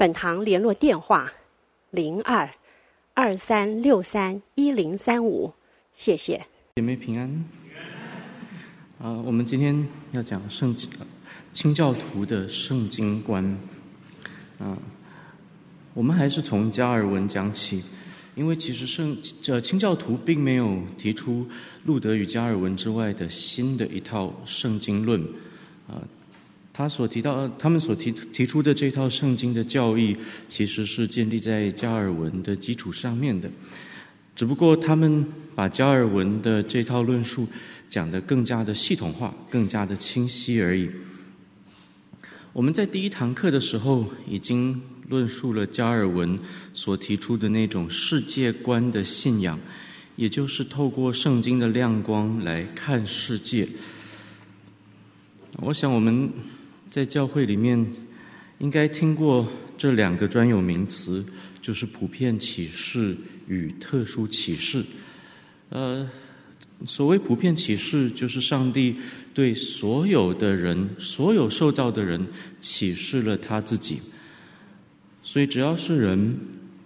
本堂联络电话：零二二三六三一零三五。谢谢。姐妹平安。啊、呃，我们今天要讲圣经，清教徒的圣经观。啊、我们还是从加尔文讲起，因为其实圣这清教徒并没有提出路德与加尔文之外的新的一套圣经论。啊、呃。他所提到，他们所提提出的这套圣经的教义，其实是建立在加尔文的基础上面的，只不过他们把加尔文的这套论述讲得更加的系统化，更加的清晰而已。我们在第一堂课的时候已经论述了加尔文所提出的那种世界观的信仰，也就是透过圣经的亮光来看世界。我想我们。在教会里面，应该听过这两个专有名词，就是普遍启示与特殊启示。呃，所谓普遍启示，就是上帝对所有的人、所有受造的人启示了他自己。所以，只要是人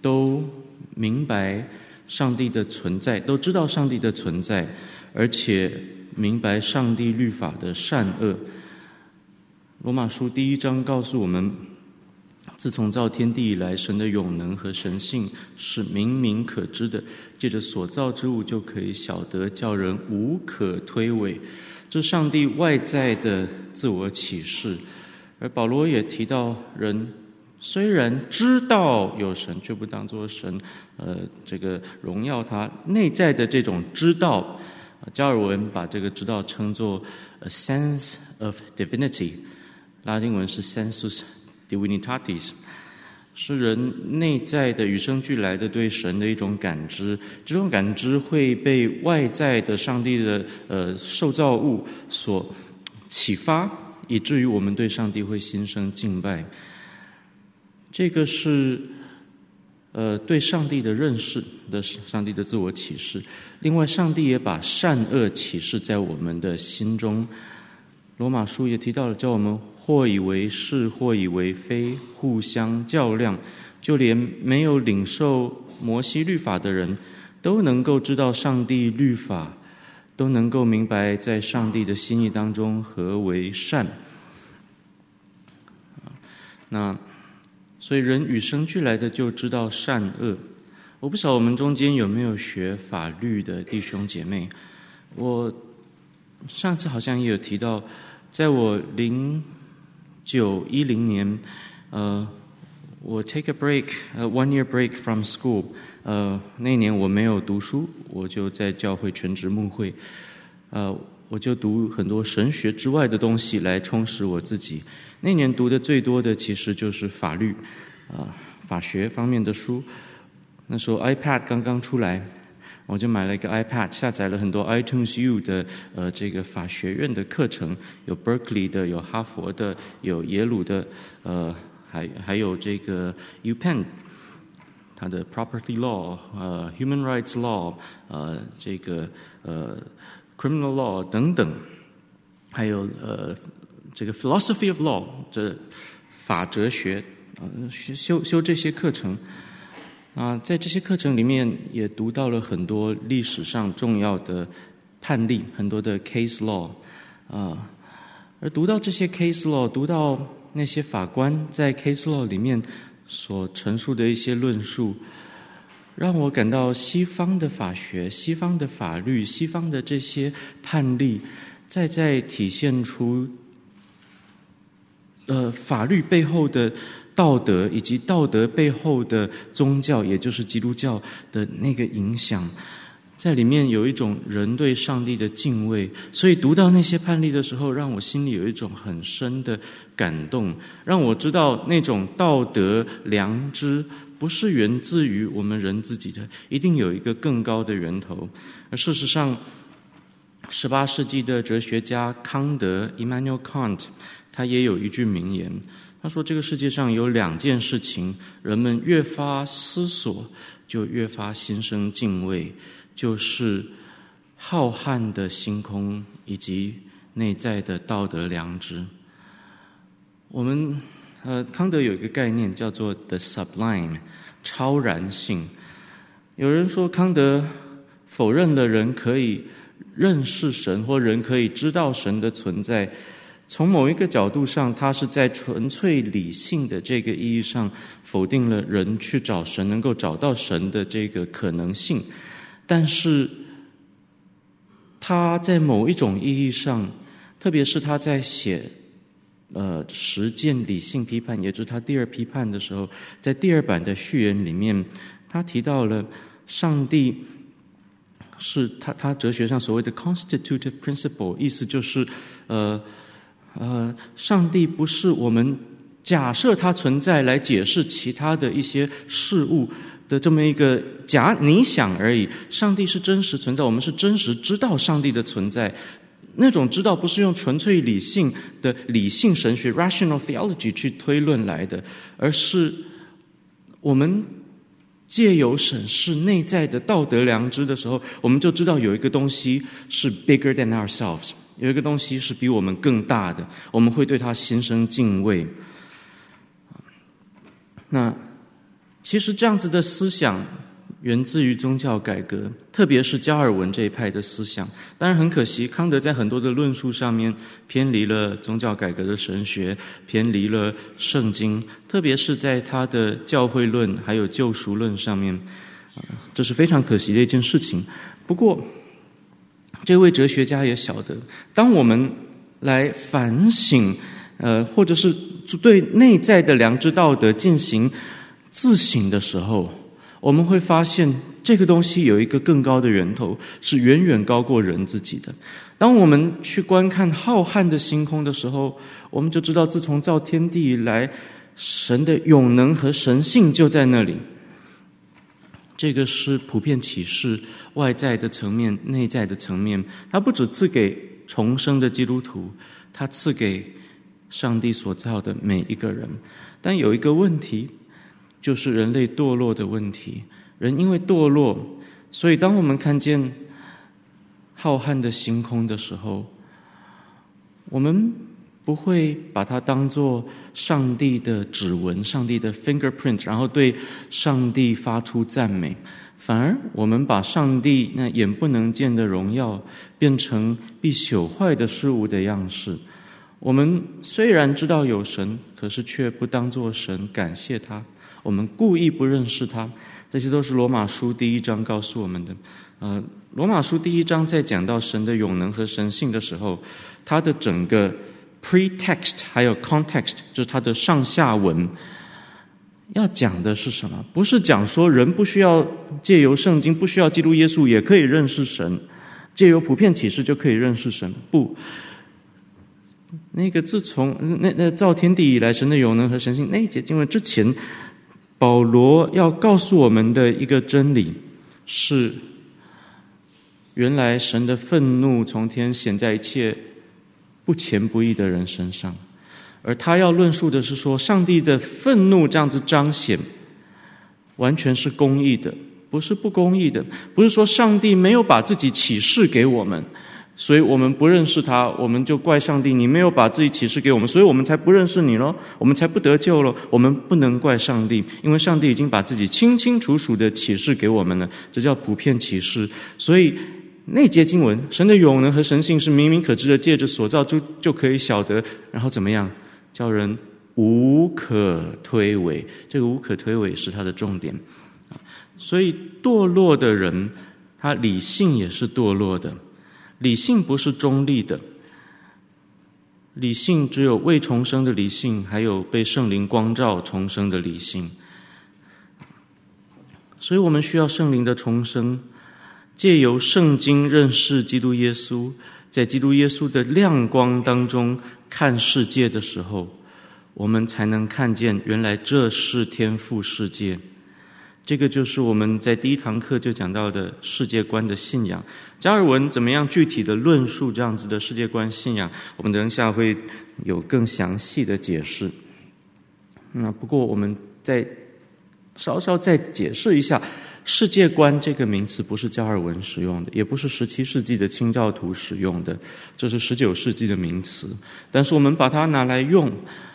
都明白上帝的存在，都知道上帝的存在，而且明白上帝律法的善恶。罗马书第一章告诉我们，自从造天地以来，神的永能和神性是明明可知的，借着所造之物就可以晓得，叫人无可推诿。这上帝外在的自我启示。而保罗也提到，人虽然知道有神，却不当作神，呃，这个荣耀他内在的这种知道。加尔文把这个知道称作 a sense of divinity。拉丁文是 sensus divinitatis，是人内在的与生俱来的对神的一种感知。这种感知会被外在的上帝的呃受造物所启发，以至于我们对上帝会心生敬拜。这个是呃对上帝的认识的上帝的自我启示。另外，上帝也把善恶启示在我们的心中。罗马书也提到了，叫我们。或以为是，或以为非，互相较量，就连没有领受摩西律法的人，都能够知道上帝律法，都能够明白在上帝的心意当中何为善。那所以人与生俱来的就知道善恶。我不晓得我们中间有没有学法律的弟兄姐妹，我上次好像也有提到，在我零。九一零年，呃，我 take a break，呃，one year break from school，呃，那年我没有读书，我就在教会全职牧会，呃，我就读很多神学之外的东西来充实我自己。那年读的最多的其实就是法律，啊、呃，法学方面的书。那时候 iPad 刚刚出来。我就买了一个 iPad，下载了很多 iTunes U 的呃这个法学院的课程，有 Berkeley 的，有哈佛的，有耶鲁的，呃，还还有这个 UPenn，它的 Property Law，呃，Human Rights Law，呃，这个呃 Criminal Law 等等，还有呃这个 Philosophy of Law 这法哲学，呃，修修修这些课程。啊，在这些课程里面也读到了很多历史上重要的判例，很多的 case law，啊，而读到这些 case law，读到那些法官在 case law 里面所陈述的一些论述，让我感到西方的法学、西方的法律、西方的这些判例，再再体现出，呃，法律背后的。道德以及道德背后的宗教，也就是基督教的那个影响，在里面有一种人对上帝的敬畏，所以读到那些判例的时候，让我心里有一种很深的感动，让我知道那种道德良知不是源自于我们人自己的，一定有一个更高的源头。而事实上，十八世纪的哲学家康德 （Immanuel Kant） 他也有一句名言，他说：“这个世界上有两件事情，人们越发思索，就越发心生敬畏。”就是浩瀚的星空以及内在的道德良知。我们呃，康德有一个概念叫做 “the sublime”，超然性。有人说康德否认了人可以认识神或人可以知道神的存在。从某一个角度上，他是在纯粹理性的这个意义上否定了人去找神能够找到神的这个可能性。但是，他在某一种意义上，特别是他在写呃实践理性批判，也就是他第二批判的时候，在第二版的序言里面，他提到了上帝是他他哲学上所谓的 constitutive principle，意思就是呃呃，上帝不是我们假设它存在来解释其他的一些事物。的这么一个假你想而已，上帝是真实存在，我们是真实知道上帝的存在。那种知道不是用纯粹理性的理性神学 （rational theology） 去推论来的，而是我们借由审视内在的道德良知的时候，我们就知道有一个东西是 bigger than ourselves，有一个东西是比我们更大的，我们会对它心生敬畏。那。其实这样子的思想源自于宗教改革，特别是加尔文这一派的思想。当然很可惜，康德在很多的论述上面偏离了宗教改革的神学，偏离了圣经，特别是在他的教会论还有救赎论上面，这是非常可惜的一件事情。不过，这位哲学家也晓得，当我们来反省，呃，或者是对内在的良知道德进行。自省的时候，我们会发现这个东西有一个更高的源头，是远远高过人自己的。当我们去观看浩瀚的星空的时候，我们就知道，自从造天地以来，神的永能和神性就在那里。这个是普遍启示外在的层面、内在的层面。它不只赐给重生的基督徒，它赐给上帝所造的每一个人。但有一个问题。就是人类堕落的问题。人因为堕落，所以当我们看见浩瀚的星空的时候，我们不会把它当做上帝的指纹、上帝的 fingerprint，然后对上帝发出赞美。反而，我们把上帝那眼不能见的荣耀变成必朽坏的事物的样式。我们虽然知道有神，可是却不当作神，感谢他。我们故意不认识他，这些都是罗马书第一章告诉我们的。呃，罗马书第一章在讲到神的永能和神性的时候，它的整个 pretext 还有 context，就是它的上下文，要讲的是什么？不是讲说人不需要借由圣经，不需要基督耶稣也可以认识神，借由普遍启示就可以认识神。不，那个自从那那造天地以来，神的永能和神性那一节经文之前。保罗要告诉我们的一个真理是：原来神的愤怒从天显在一切不虔不义的人身上，而他要论述的是说，上帝的愤怒这样子彰显，完全是公义的，不是不公义的，不是说上帝没有把自己启示给我们。所以我们不认识他，我们就怪上帝，你没有把自己启示给我们，所以我们才不认识你喽，我们才不得救了。我们不能怪上帝，因为上帝已经把自己清清楚楚的启示给我们了，这叫普遍启示。所以那节经文，神的永能和神性是明明可知的，借着所造就就可以晓得，然后怎么样，叫人无可推诿。这个无可推诿是他的重点。所以堕落的人，他理性也是堕落的。理性不是中立的，理性只有未重生的理性，还有被圣灵光照重生的理性。所以我们需要圣灵的重生，借由圣经认识基督耶稣，在基督耶稣的亮光当中看世界的时候，我们才能看见原来这是天赋世界。这个就是我们在第一堂课就讲到的世界观的信仰。加尔文怎么样具体的论述这样子的世界观信仰？我们等一下会有更详细的解释。那不过我们再稍稍再解释一下。世界观这个名词不是加尔文使用的，也不是十七世纪的清教徒使用的，这是十九世纪的名词。但是我们把它拿来用，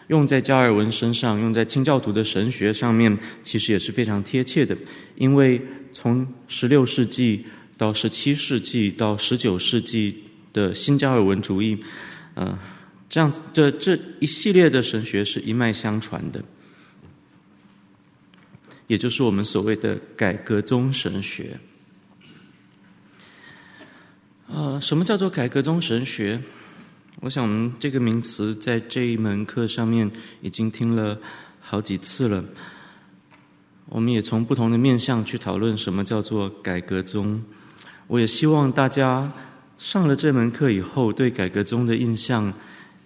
用在加尔文身上，用在清教徒的神学上面，其实也是非常贴切的。因为从十六世纪到十七世纪到十九世纪的新加尔文主义，呃，这样子的这一系列的神学是一脉相传的。也就是我们所谓的改革宗神学。呃，什么叫做改革宗神学？我想我们这个名词在这一门课上面已经听了好几次了。我们也从不同的面向去讨论什么叫做改革宗。我也希望大家上了这门课以后，对改革宗的印象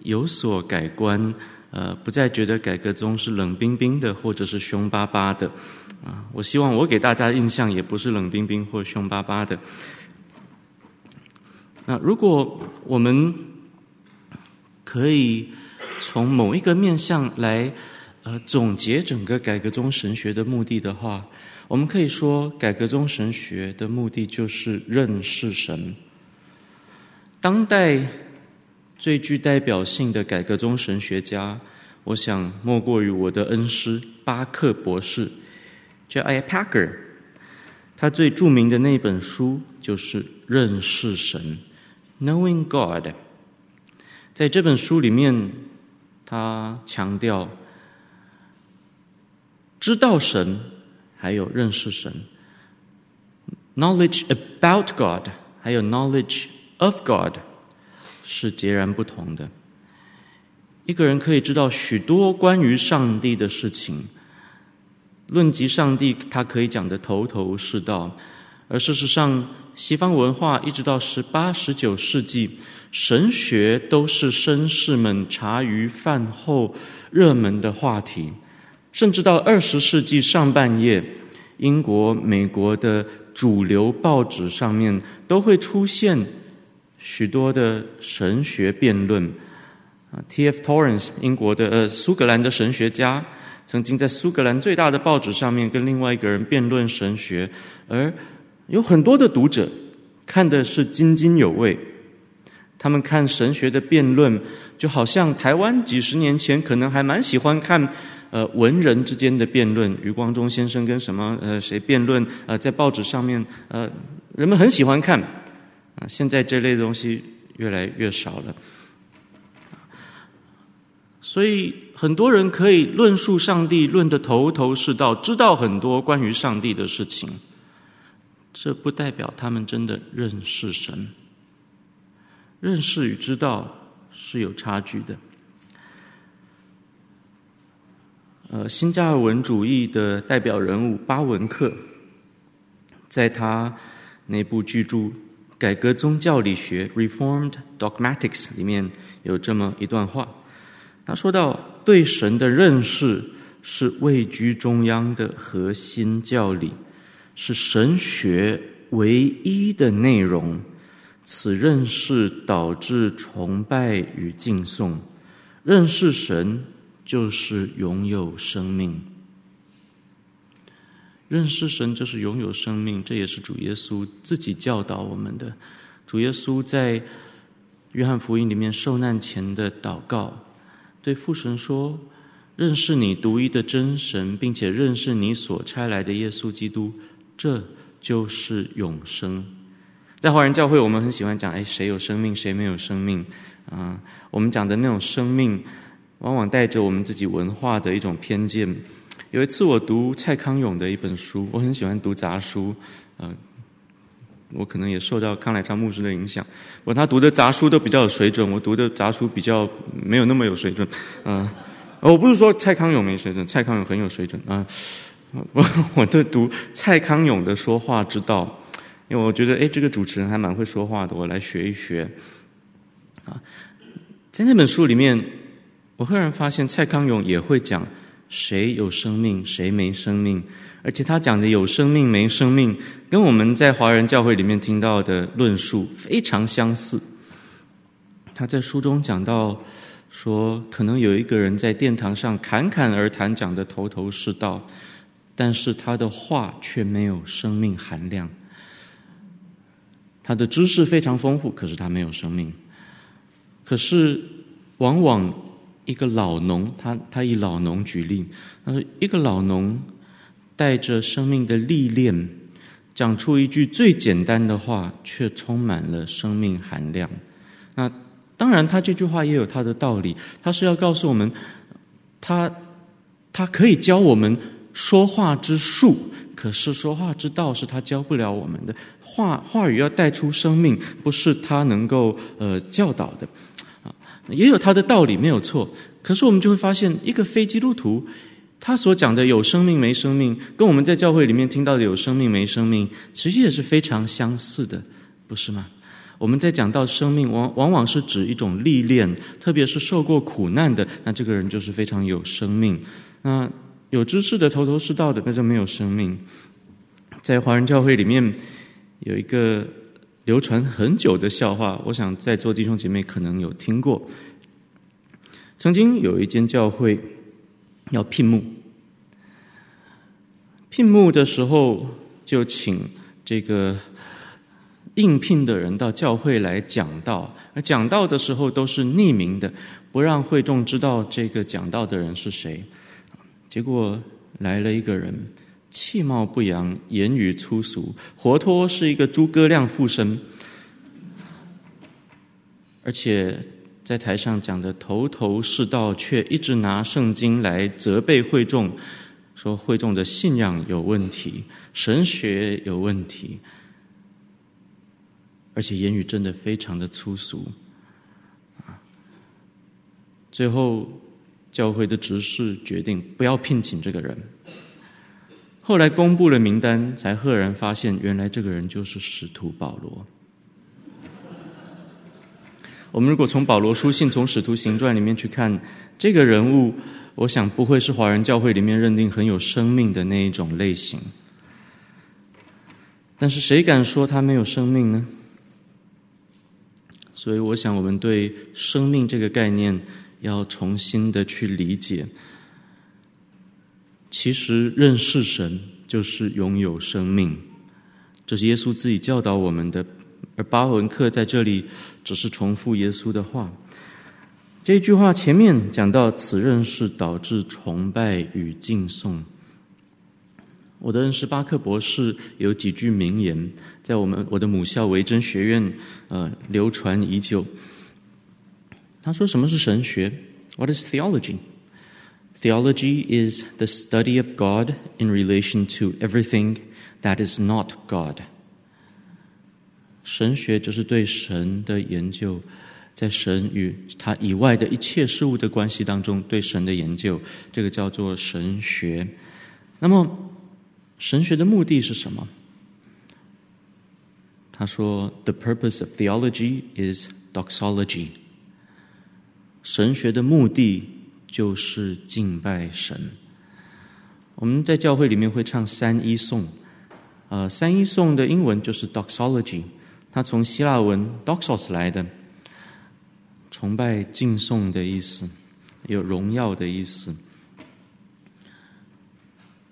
有所改观。呃，不再觉得改革宗是冷冰冰的，或者是凶巴巴的，啊，我希望我给大家印象也不是冷冰冰或凶巴巴的。那如果我们可以从某一个面向来呃总结整个改革宗神学的目的的话，我们可以说，改革宗神学的目的就是认识神。当代。最具代表性的改革宗神学家，我想莫过于我的恩师巴克博士，叫 I. Packer。他最著名的那本书就是《认识神》（Knowing God）。在这本书里面，他强调知道神，还有认识神。Knowledge about God，还有 knowledge of God。是截然不同的。一个人可以知道许多关于上帝的事情，论及上帝，他可以讲得头头是道。而事实上，西方文化一直到十八、十九世纪，神学都是绅士们茶余饭后热门的话题。甚至到二十世纪上半叶，英国、美国的主流报纸上面都会出现。许多的神学辩论啊，T.F. Torrance 英国的呃苏格兰的神学家，曾经在苏格兰最大的报纸上面跟另外一个人辩论神学，而有很多的读者看的是津津有味。他们看神学的辩论，就好像台湾几十年前可能还蛮喜欢看呃文人之间的辩论，余光中先生跟什么呃谁辩论呃在报纸上面呃人们很喜欢看。啊，现在这类东西越来越少了，所以很多人可以论述上帝，论得头头是道，知道很多关于上帝的事情。这不代表他们真的认识神，认识与知道是有差距的。呃，新加尔文主义的代表人物巴文克，在他那部巨著。改革宗教理学 （Reformed Dogmatics） 里面有这么一段话，他说到：“对神的认识是位居中央的核心教理，是神学唯一的内容。此认识导致崇拜与敬颂。认识神就是拥有生命。”认识神就是拥有生命，这也是主耶稣自己教导我们的。主耶稣在约翰福音里面受难前的祷告，对父神说：“认识你独一的真神，并且认识你所差来的耶稣基督，这就是永生。”在华人教会，我们很喜欢讲：“哎，谁有生命，谁没有生命？”啊，我们讲的那种生命，往往带着我们自己文化的一种偏见。有一次，我读蔡康永的一本书，我很喜欢读杂书，嗯、我可能也受到康乃昌牧师的影响。我他读的杂书都比较有水准，我读的杂书比较没有那么有水准。嗯、我不是说蔡康永没水准，蔡康永很有水准啊。我 我都读蔡康永的说话之道，因为我觉得，哎，这个主持人还蛮会说话的，我来学一学。啊，在那本书里面，我赫然发现蔡康永也会讲谁有生命，谁没生命，而且他讲的有生命没生命，跟我们在华人教会里面听到的论述非常相似。他在书中讲到说，可能有一个人在殿堂上侃侃而谈，讲的头头是道，但是他的话却没有生命含量。他的知识非常丰富，可是他没有生命。可是，往往一个老农，他他以老农举例，他说一个老农带着生命的历练，讲出一句最简单的话，却充满了生命含量。那当然，他这句话也有他的道理，他是要告诉我们，他他可以教我们说话之术。可是说话之道是他教不了我们的，话话语要带出生命，不是他能够呃教导的，也有他的道理没有错。可是我们就会发现，一个非基督徒，他所讲的有生命没生命，跟我们在教会里面听到的有生命没生命，其实也是非常相似的，不是吗？我们在讲到生命，往往往是指一种历练，特别是受过苦难的，那这个人就是非常有生命。那。有知识的、头头是道的，那就没有生命。在华人教会里面，有一个流传很久的笑话，我想在座弟兄姐妹可能有听过。曾经有一间教会要聘牧，聘牧的时候就请这个应聘的人到教会来讲道，而讲道的时候都是匿名的，不让会众知道这个讲道的人是谁。结果来了一个人，气貌不扬，言语粗俗，活脱是一个诸葛亮附身，而且在台上讲的头头是道，却一直拿圣经来责备会众，说会众的信仰有问题，神学有问题，而且言语真的非常的粗俗，最后。教会的执事决定不要聘请这个人。后来公布了名单，才赫然发现，原来这个人就是使徒保罗。我们如果从保罗书信、从使徒行传里面去看这个人物，我想不会是华人教会里面认定很有生命的那一种类型。但是谁敢说他没有生命呢？所以我想，我们对生命这个概念。要重新的去理解，其实认识神就是拥有生命，这是耶稣自己教导我们的。而巴文克在这里只是重复耶稣的话。这句话前面讲到，此认识导致崇拜与敬颂。我的认识巴克博士有几句名言，在我们我的母校维真学院呃流传已久。他说：“什么是神学？What is theology? Theology is the study of God in relation to everything that is not God。神学就是对神的研究，在神与他以外的一切事物的关系当中，对神的研究，这个叫做神学。那么，神学的目的是什么？他说：‘The purpose of theology is doxology。’神学的目的 就是敬拜神。我们在教会里面会唱三一颂，呃，三一颂的英文就是 doxology，它从希腊文 doxos 来的，崇拜敬颂的意思，有荣耀的意思。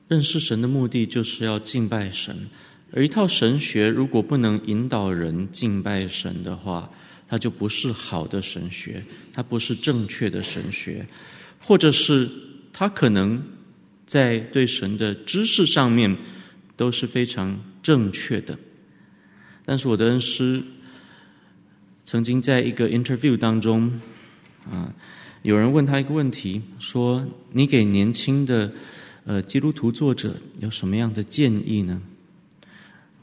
认识神的目的就是要敬拜神，而一套神学如果不能引导人敬拜神的话，它就不是好的神学，它不是正确的神学，或者是他可能在对神的知识上面都是非常正确的。但是我的恩师曾经在一个 interview 当中，啊，有人问他一个问题，说：“你给年轻的呃基督徒作者有什么样的建议呢？”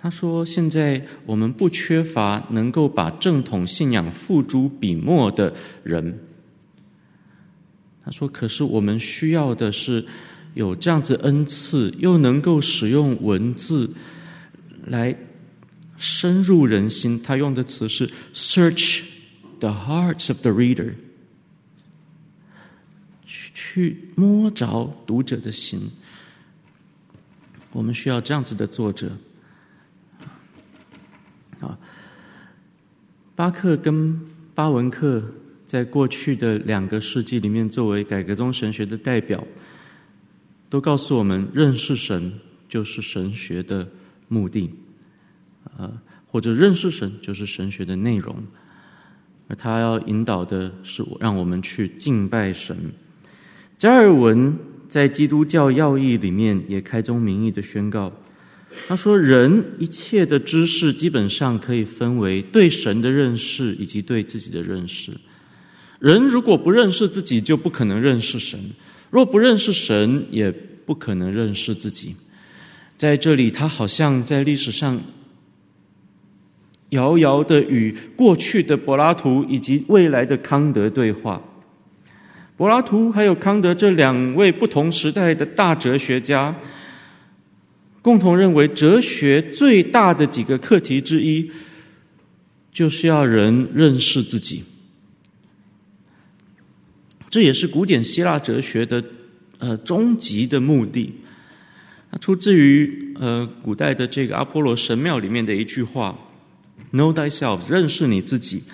他说：“现在我们不缺乏能够把正统信仰付诸笔墨的人。”他说：“可是我们需要的是有这样子恩赐，又能够使用文字来深入人心。他用的词是 “search the hearts of the reader”，去去摸着读者的心。我们需要这样子的作者。啊，巴克跟巴文克在过去的两个世纪里面，作为改革宗神学的代表，都告诉我们，认识神就是神学的目的，呃，或者认识神就是神学的内容，而他要引导的是让我们去敬拜神。加尔文在《基督教要义》里面也开宗明义的宣告。他说：“人一切的知识基本上可以分为对神的认识以及对自己的认识。人如果不认识自己，就不可能认识神；若不认识神，也不可能认识自己。”在这里，他好像在历史上遥遥的与过去的柏拉图以及未来的康德对话。柏拉图还有康德这两位不同时代的大哲学家。共同认为，哲学最大的几个课题之一，就是要人认识自己。这也是古典希腊哲学的呃终极的目的。它出自于呃古代的这个阿波罗神庙里面的一句话：“Know thyself，认识你自己。”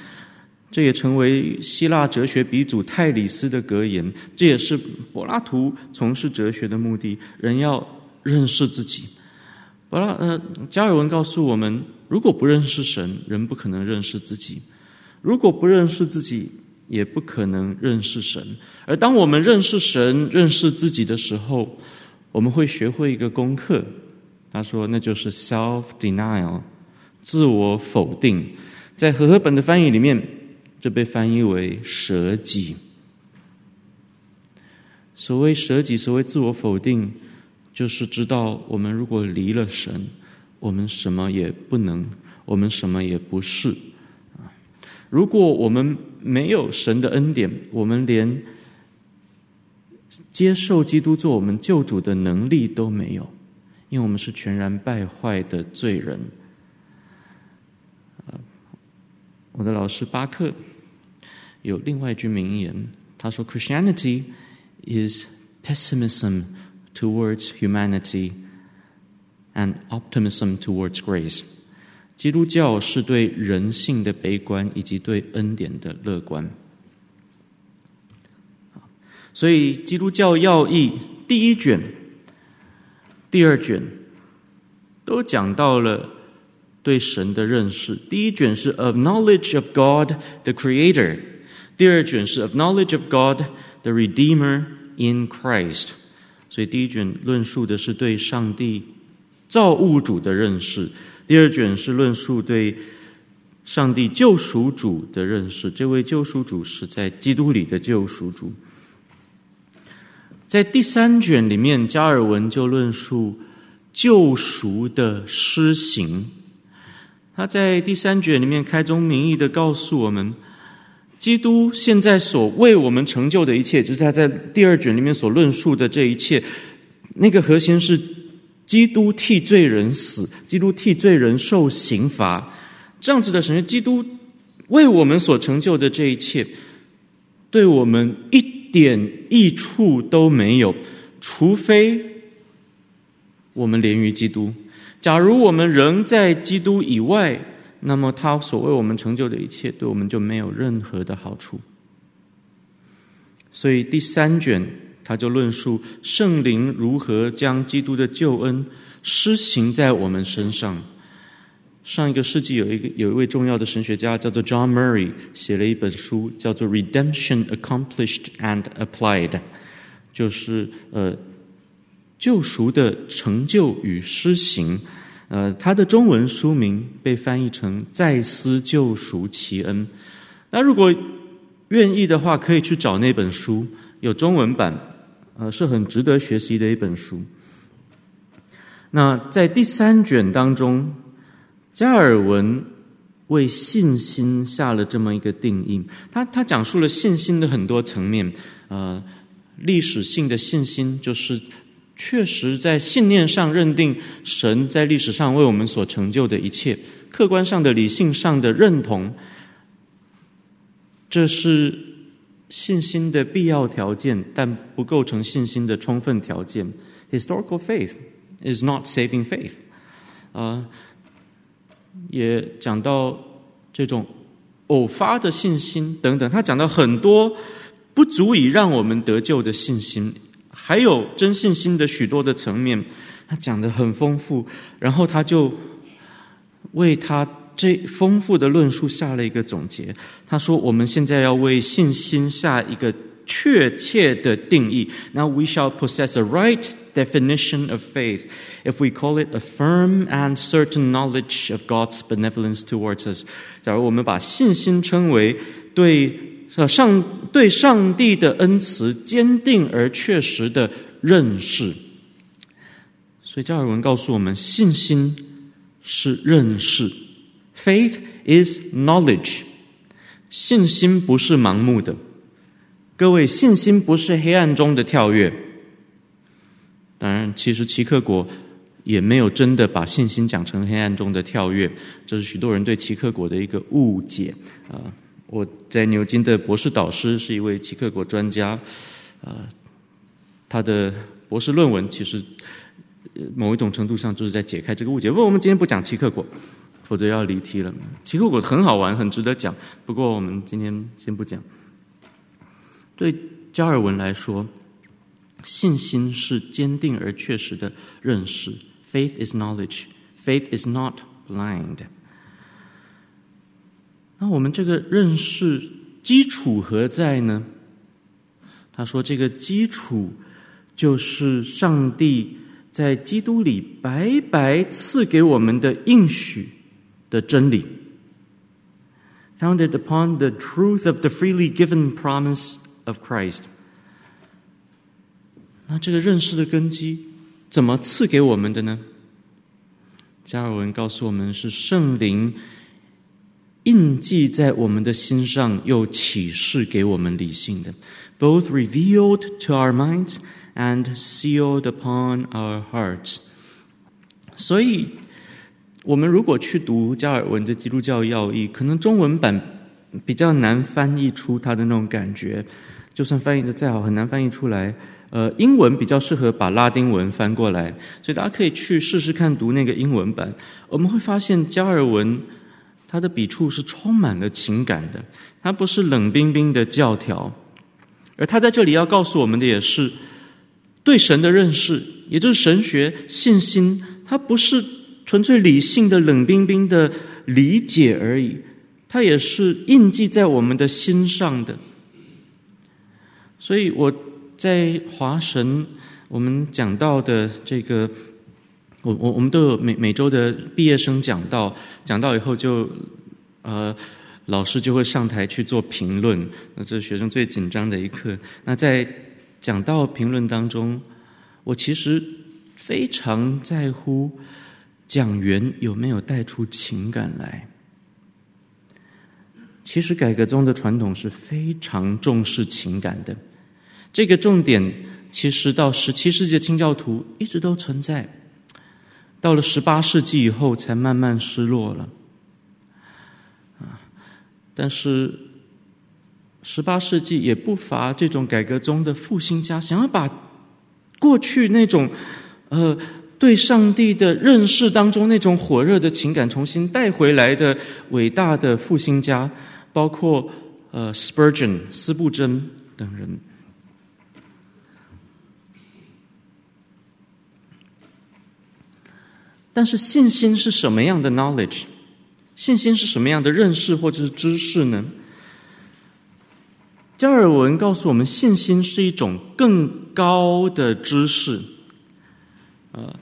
这也成为希腊哲学鼻祖泰里斯的格言。这也是柏拉图从事哲学的目的。人要认识自己。柏拉，呃，加尔文告诉我们：如果不认识神，人不可能认识自己；如果不认识自己，也不可能认识神。而当我们认识神、认识自己的时候，我们会学会一个功课。他说，那就是 self-denial，自我否定。在和合本的翻译里面，这被翻译为舍己。所谓舍己，所谓自我否定。就是知道，我们如果离了神，我们什么也不能，我们什么也不是。如果我们没有神的恩典，我们连接受基督做我们救主的能力都没有，因为我们是全然败坏的罪人。我的老师巴克有另外一句名言，他说：“Christianity is pessimism。” Towards humanity and optimism towards grace，基督教是对人性的悲观以及对恩典的乐观。所以，基督教要义第一卷、第二卷都讲到了对神的认识。第一卷是 Of knowledge of God the Creator，第二卷是 Of knowledge of God the Redeemer in Christ。所以第一卷论述的是对上帝造物主的认识，第二卷是论述对上帝救赎主的认识。这位救赎主是在基督里的救赎主。在第三卷里面，加尔文就论述救赎的施行。他在第三卷里面开宗明义的告诉我们。基督现在所为我们成就的一切，就是他在第二卷里面所论述的这一切。那个核心是基督替罪人死，基督替罪人受刑罚，这样子的神学。基督为我们所成就的这一切，对我们一点益处都没有，除非我们连于基督。假如我们仍在基督以外。那么，他所为我们成就的一切，对我们就没有任何的好处。所以第三卷，他就论述圣灵如何将基督的救恩施行在我们身上。上一个世纪有一个有一位重要的神学家叫做 John Murray，写了一本书叫做《Redemption Accomplished and Applied》，就是呃救赎的成就与施行。呃，他的中文书名被翻译成《再思救赎奇恩》。那如果愿意的话，可以去找那本书，有中文版，呃，是很值得学习的一本书。那在第三卷当中，加尔文为信心下了这么一个定义。他他讲述了信心的很多层面，呃，历史性的信心就是。确实，在信念上认定神在历史上为我们所成就的一切，客观上的、理性上的认同，这是信心的必要条件，但不构成信心的充分条件。Historical faith is not saving faith。啊，也讲到这种偶发的信心等等，他讲到很多不足以让我们得救的信心，还有真信心的许多的层面，他讲得很丰富，然后他就为他这丰富的论述下了一个总结。他说：“我们现在要为信心下一个确切的定义。Now we shall possess a right。” definition of faith, if we call it a firm and certain knowledge of God's benevolence towards us. 假如我们把信心称为对上对上帝的恩慈坚定而确实的认识，所以加尔文告诉我们，信心是认识，faith is knowledge。信心不是盲目的，各位，信心不是黑暗中的跳跃。当然，其实齐克果也没有真的把信心讲成黑暗中的跳跃，这是许多人对齐克果的一个误解啊！我在牛津的博士导师是一位齐克果专家，啊，他的博士论文其实某一种程度上就是在解开这个误解。不过我们今天不讲齐克果，否则要离题了。齐克果很好玩，很值得讲，不过我们今天先不讲。对加尔文来说。信心是坚定而确实的认识，Faith is knowledge. Faith is not blind. 那我们这个认识基础何在呢？他说，这个基础就是上帝在基督里白白赐给我们的应许 的真理，founded upon the truth of the freely given promise of Christ. 那这个认识的根基怎么赐给我们的呢？加尔文告诉我们，是圣灵印记在我们的心上，又启示给我们理性的，both revealed to our minds and sealed upon our hearts。所以， 我们如果去读加尔文的《基督教要义》，可能中文版比较难翻译出他的那种感觉，就算翻译的再好，很难翻译出来。呃，英文比较适合把拉丁文翻过来，所以大家可以去试试看读那个英文版。我们会发现加尔文他的笔触是充满了情感的，他不是冷冰冰的教条，而他在这里要告诉我们的也是对神的认识，也就是神学信心，它不是纯粹理性的冷冰冰的理解而已，它也是印记在我们的心上的。所以我。在华神，我们讲到的这个，我我我们都有每每周的毕业生讲到，讲到以后就，呃，老师就会上台去做评论，那这是学生最紧张的一课。那在讲到评论当中，我其实非常在乎讲员有没有带出情感来。其实改革中的传统是非常重视情感的。这个重点其实到十七世纪清教徒一直都存在，到了十八世纪以后才慢慢失落了。啊，但是十八世纪也不乏这种改革中的复兴家，想要把过去那种呃对上帝的认识当中那种火热的情感重新带回来的伟大的复兴家，包括呃 Spurgeon 斯布真等人。但是信心是什么样的 knowledge？信心是什么样的认识或者是知识呢？加尔文告诉我们，信心是一种更高的知识。呃，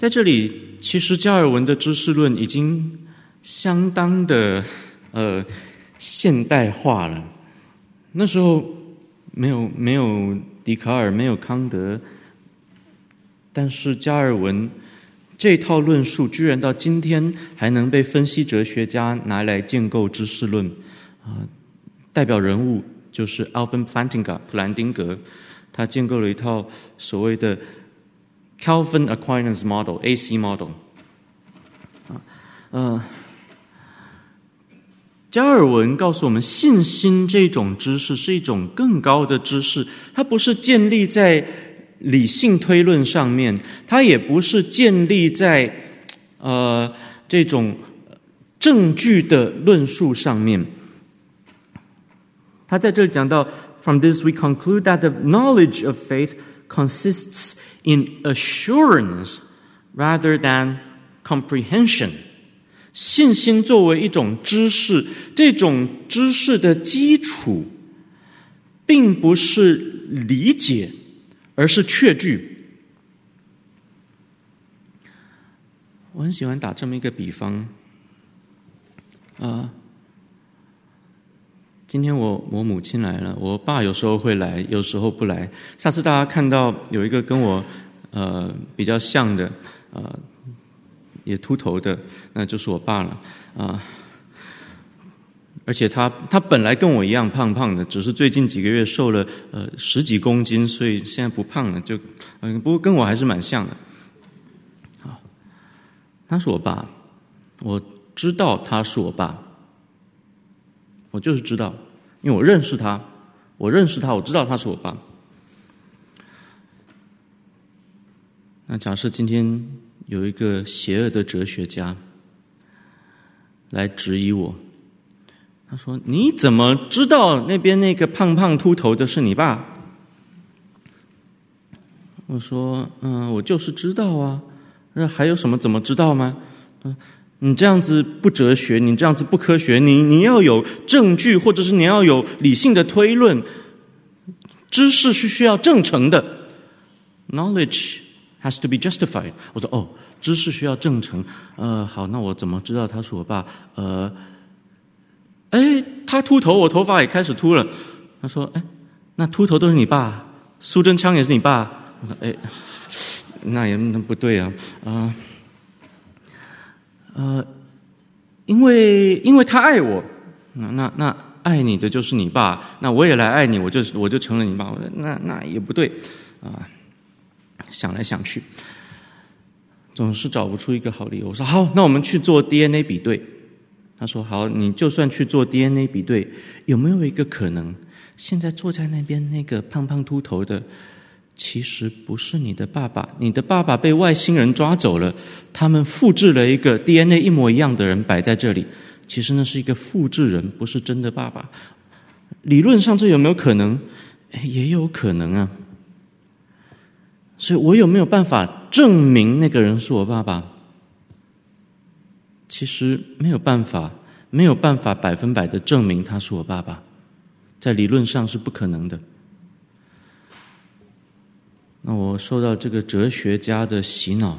在这里，其实加尔文的知识论已经相当的呃现代化了。那时候没有没有笛卡尔，没有康德，但是加尔文。这套论述居然到今天还能被分析哲学家拿来建构知识论，啊，代表人物就是 Alvin Plantinga 普兰丁格，他建构了一套所谓的 Calvin Aquinas Model AC Model，啊，呃， 加尔文告诉我们，信心这种知识是一种更高的知识，它不是建立在理性推论上面，它也不是建立在呃这种证据的论述上面。他在这里讲到，From this we conclude that the knowledge of faith consists in assurance rather than comprehension. 信心作为一种知识，这种知识的基础，并不是理解，而是确据。我很喜欢打这么一个比方，啊， 今天我我母亲来了，我爸有时候会来，有时候不来。下次大家看到有一个跟我呃比较像的呃。也秃头的，那就是我爸了啊！而且他他本来跟我一样胖胖的，只是最近几个月瘦了呃十几公斤，所以现在不胖了。就嗯，不过跟我还是蛮像的。好，他是我爸，我知道他是我爸，我就是知道，因为我认识他，我认识他，我知道他是我爸。那假设今天。有一个邪恶的哲学家来质疑我，他说：“你怎么知道那边那个胖胖秃头的是你爸？”我说：“嗯，我就是知道啊。那还有什么怎么知道吗？嗯，你这样子不哲学，你这样子不科学。你你要有证据，或者是你要有理性的推论。知识是需要证成的，knowledge。” Has to be justified。我说哦，知识需要证成。呃，好，那我怎么知道他是我爸？呃，哎，他秃头，我头发也开始秃了。他说，哎，那秃头都是你爸，苏贞昌也是你爸。我说，哎，那也那不对啊，啊，呃因为因为他爱我，那那那爱你的就是你爸，那我也来爱你，我就我就成了你爸。我说，那那也不对啊。想来想去，总是找不出一个好理由。我说好，那我们去做 DNA 比对。他说好，你就算去做 DNA 比对，有没有一个可能，现在坐在那边那个胖胖秃头的，其实不是你的爸爸？你的爸爸被外星人抓走了，他们复制了一个 DNA 一模一样的人摆在这里，其实那是一个复制人，不是真的爸爸。理论上这有没有可能？也有可能啊。所以我有没有办法证明那个人是我爸爸？其实没有办法，没有办法百分百的证明他是我爸爸，在理论上是不可能的。那我受到这个哲学家的洗脑，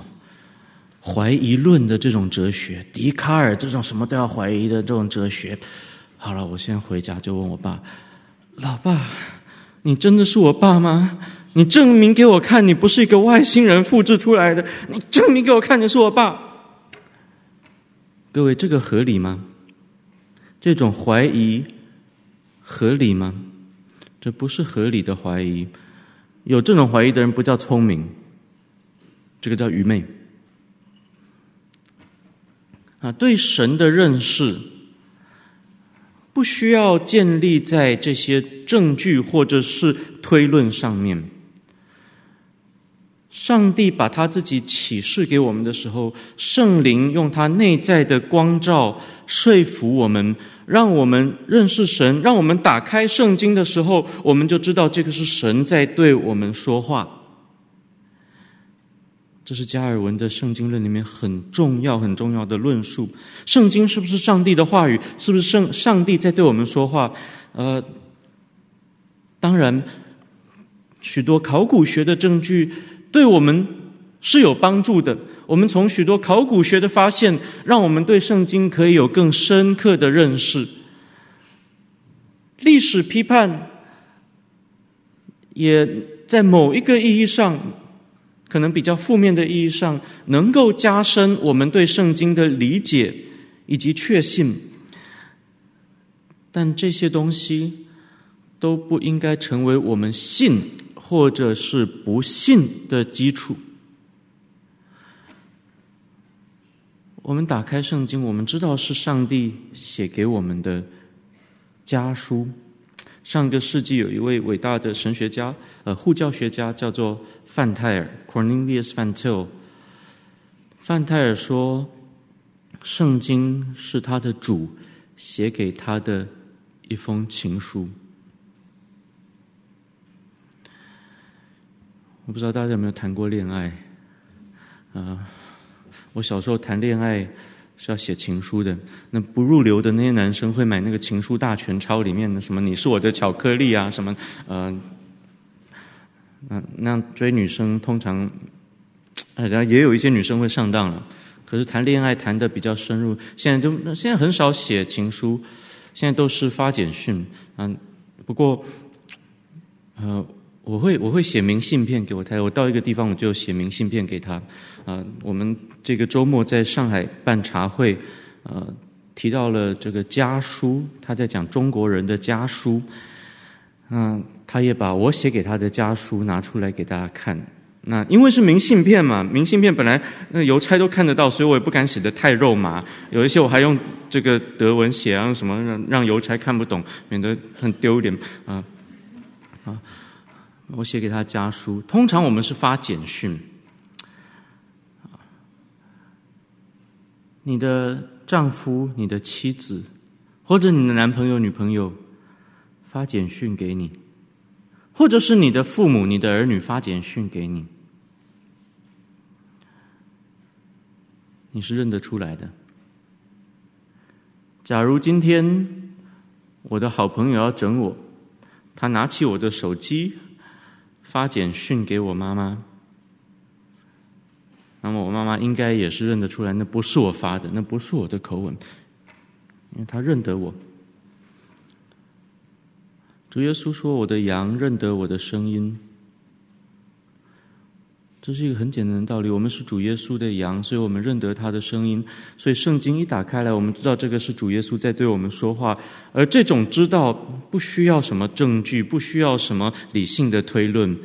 怀疑论的这种哲学，笛卡尔这种什么都要怀疑的这种哲学。好了，我现在回家就问我爸：“老爸，你真的是我爸吗？”你证明给我看，你不是一个外星人复制出来的。你证明给我看，你是我爸。各位，这个合理吗？这种怀疑合理吗？这不是合理的怀疑。有这种怀疑的人不叫聪明，这个叫愚昧。啊，对神的认识不需要建立在这些证据或者是推论上面。上帝把他自己启示给我们的时候，圣灵用他内在的光照说服我们，让我们认识神，让我们打开圣经的时候，我们就知道这个是神在对我们说话。这是加尔文的圣经论里面很重要、很重要的论述。圣经是不是上帝的话语？是不是圣上帝在对我们说话？呃，当然，许多考古学的证据。对我们是有帮助的。我们从许多考古学的发现，让我们对圣经可以有更深刻的认识。历史批判也在某一个意义上，可能比较负面的意义上，能够加深我们对圣经的理解以及确信。但这些东西都不应该成为我们信。或者是不信的基础。我们打开圣经，我们知道是上帝写给我们的家书。上个世纪有一位伟大的神学家，呃，护教学家，叫做范泰尔 （Cornelius Van Til）。范泰尔说，圣经是他的主写给他的一封情书。我不知道大家有没有谈过恋爱，啊、我小时候谈恋爱是要写情书的。那不入流的那些男生会买那个情书大全抄，里面的什么“你是我的巧克力”啊，什么呃，那那追女生通常，呃，然后也有一些女生会上当了。可是谈恋爱谈得比较深入，现在都现在很少写情书，现在都是发简讯。嗯，不过，呃。我会我会写明信片给我太太，我到一个地方我就写明信片给她。啊，我们这个周末在上海办茶会，呃，提到了这个家书，他在讲中国人的家书。嗯，他也把我写给他的家书拿出来给大家看。那因为是明信片嘛，明信片本来那邮差都看得到，所以我也不敢写的太肉麻。有一些我还用这个德文写啊，什么让让邮差看不懂，免得很丢脸啊啊。我写给他家书，通常我们是发简讯。你的丈夫、你的妻子，或者你的男朋友、女朋友发简讯给你，或者是你的父母、你的儿女发简讯给你，你是认得出来的。假如今天我的好朋友要整我，他拿起我的手机。发简讯给我妈妈，那么我妈妈应该也是认得出来，那不是我发的，那不是我的口吻，因为她认得我。主耶稣说：“我的羊认得我的声音。”这是一个很简单的道理。我们是主耶稣的羊，所以我们认得他的声音。所以圣经一打开来，我们知道这个是主耶稣在对我们说话。而这种知道不需要什么证据，不需要什么理性的推论。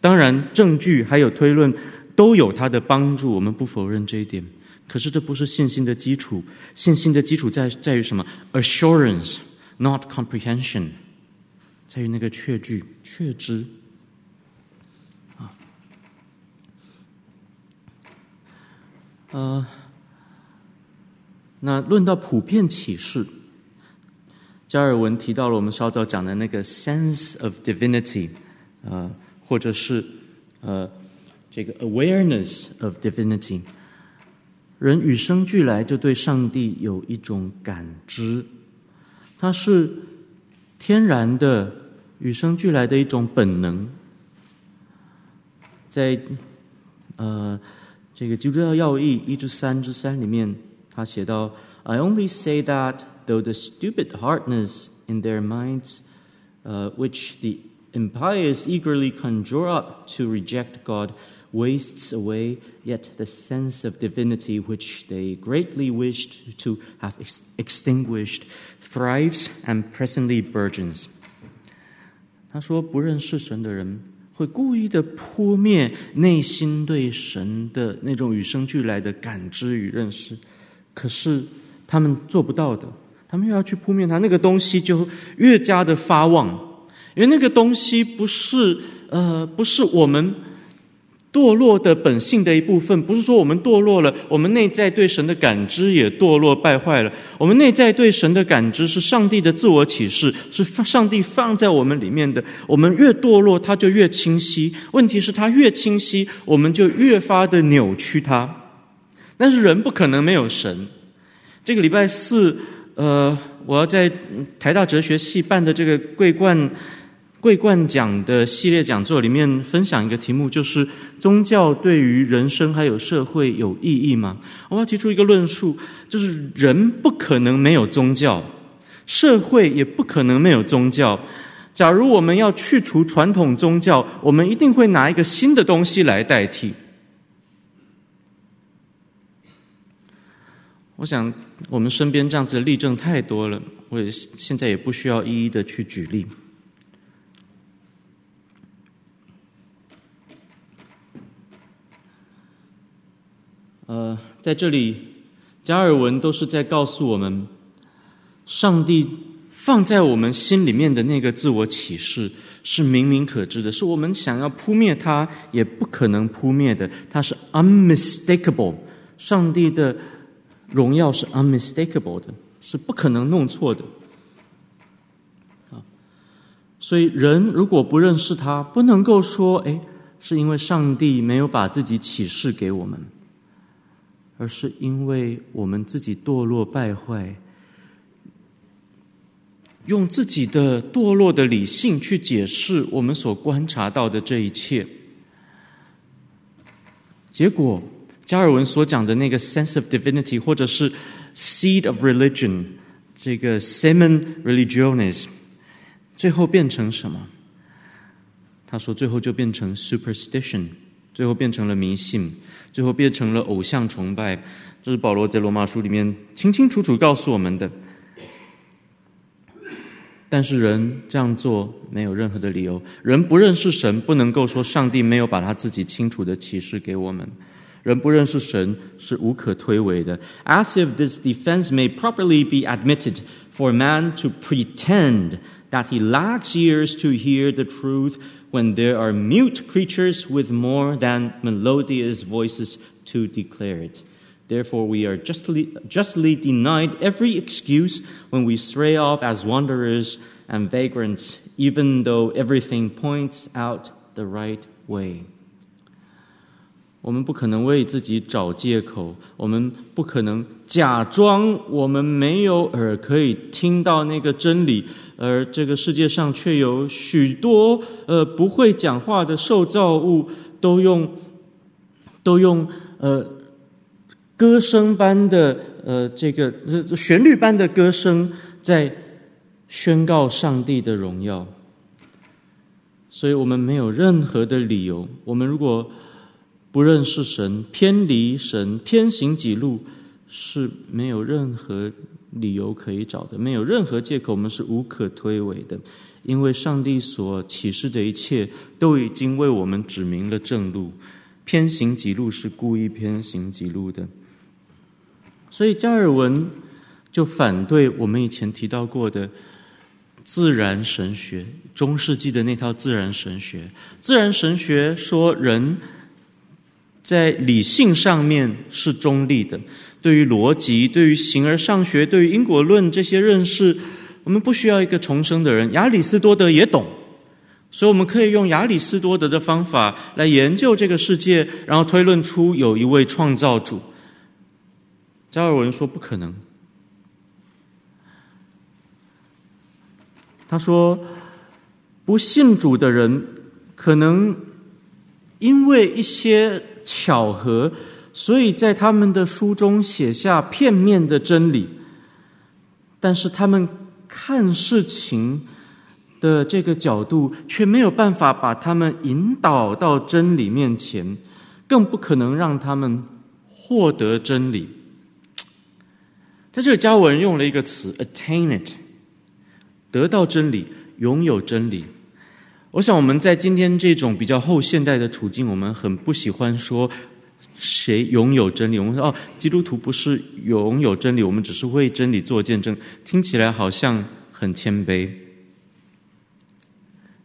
当然，证据还有推论都有它的帮助，我们不否认这一点。可是这不是信心的基础。信心的基础在在于什么？Assurance, not comprehension，在于那个确据、确知。呃，那论到普遍启示，加尔文提到了我们稍早讲的那个 sense of divinity，呃，或者是呃这个 awareness of divinity，人与生俱来就对上帝有一种感知，它是天然的与生俱来的一种本能，在呃。这个《基督教要义》一至三之三里面，他写到：“I only say that though the stupid hardness in their minds, uh, which the impious eagerly conjure up to reject God, wastes away, yet the sense of divinity which they greatly wished to have extinguished thrives and presently burgeons。”他说：“不认识神的人。” 会故意的扑灭内心对神的那种与生俱来的感知与认识，可是他们做不到的，他们又要去扑灭它，那个东西就越加的发旺，因为那个东西不是呃，不是我们。堕落的本性的一部分，不是说我们堕落了，我们内在对神的感知也堕落败坏了。我们内在对神的感知是上帝的自我启示，是上帝放在我们里面的。我们越堕落，它就越清晰。问题是，它越清晰，我们就越发的扭曲它。但是人不可能没有神。这个礼拜四，呃，我要在台大哲学系办的这个桂冠。桂冠奖的系列讲座里面分享一个题目，就是宗教对于人生还有社会有意义吗？我要提出一个论述，就是人不可能没有宗教，社会也不可能没有宗教。假如我们要去除传统宗教，我们一定会拿一个新的东西来代替。我想我们身边这样子的例证太多了，我也现在也不需要一一的去举例。呃，在这里加尔文都是在告诉我们，上帝放在我们心里面的那个自我启示是明明可知的，是我们想要扑灭它也不可能扑灭的，它是 unmistakable。上帝的荣耀是 unmistakable 的，是不可能弄错的。啊，所以人如果不认识他，不能够说，哎，是因为上帝没有把自己启示给我们。而是因为我们自己堕落败坏，用自己的堕落的理性去解释我们所观察到的这一切，结果加尔文所讲的那个 sense of divinity，或者是 seed of religion，这个 semen religionis，最后变成什么？他说，最后就变成 superstition。最后变成了迷信，最后变成了偶像崇拜。这是保罗在罗马书里面清清楚楚告诉我们的。但是人这样做没有任何的理由。人不认识神，不能够说上帝没有把他自己清楚的启示给我们。人不认识神是无可推诿的。As if this defense may properly be admitted for man to pretend that he lacks ears to hear the truth. when there are mute creatures with more than melodious voices to declare it. Therefore, we are justly, justly denied every excuse when we stray off as wanderers and vagrants, even though everything points out the right way. 我们不可能为自己找借口，我们不可能假装我们没有耳可以听到那个真理， 而这个世界上却有许多呃不会讲话的受造物，都用都用呃歌声般的呃这个旋律般的歌声在宣告上帝的荣耀，所以我们没有任何的理由，我们如果。不认识神，偏离神，偏行己路，是没有任何理由可以找的，没有任何借口，我们是无可推诿的。因为上帝所启示的一切，都已经为我们指明了正路。偏行己路是故意偏行己路的，所以加尔文就反对我们以前提到过的自然神学，中世纪的那套自然神学。自然神学说人。在理性上面是中立的，对于逻辑、对于形而上学、对于因果论这些认识，我们不需要一个重生的人。亚里士多德也懂，所以我们可以用亚里士多德的方法来研究这个世界，然后推论出有一位创造主。加尔文说不可能，他说不信主的人可能因为一些。巧合，所以在他们的书中写下片面的真理，但是他们看事情的这个角度却没有办法把他们引导到真理面前，更不可能让他们获得真理。在这里，加文用了一个词 “attain it”，得到真理，拥有真理。我想我们在今天这种比较后现代的处境，我们很不喜欢说谁拥有真理。我们说哦，基督徒不是拥有真理，我们只是为真理做见证，听起来好像很谦卑。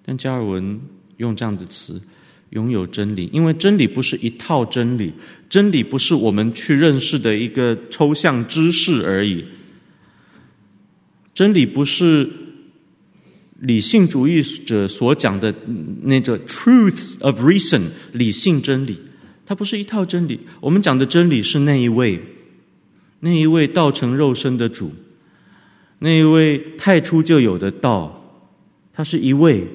但加尔文用这样的词“拥有真理”，因为真理不是一套真理，真理不是我们去认识的一个抽象知识而已，真理不是。理性主义者所讲的那个 truth of reason，理性真理，它不是一套真理。我们讲的真理是那一位，那一位道成肉身的主，那一位太初就有的道，他是一位，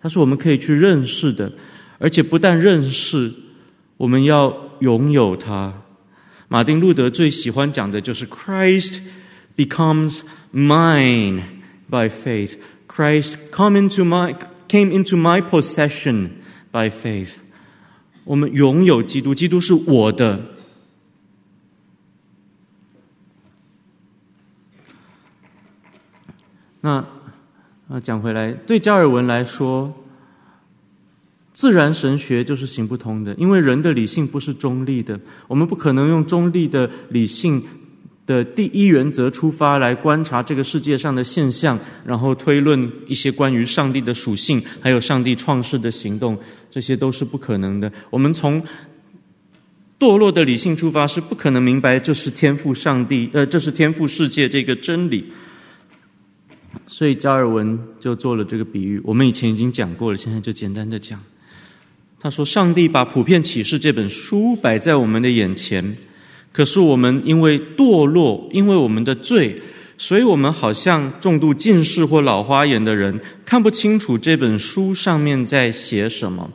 他是我们可以去认识的，而且不但认识，我们要拥有他。马丁路德最喜欢讲的就是 Christ becomes mine by faith。Christ come into my, came into my possession by faith。我们拥有基督，基督是我的。那啊，讲回来，对加尔文来说，自然神学就是行不通的，因为人的理性不是中立的，我们不可能用中立的理性的第一原则出发来观察这个世界上的现象，然后推论一些关于上帝的属性，还有上帝创世的行动，这些都是不可能的。我们从堕落的理性出发，是不可能明白这是天赋上帝，呃，这是天赋世界这个真理。所以加尔文就做了这个比喻，我们以前已经讲过了，现在就简单的讲。他说：“上帝把普遍启示这本书摆在我们的眼前。”可是我们因为堕落，因为我们的罪，所以我们好像重度近视或老花眼的人，看不清楚这本书上面在写什么。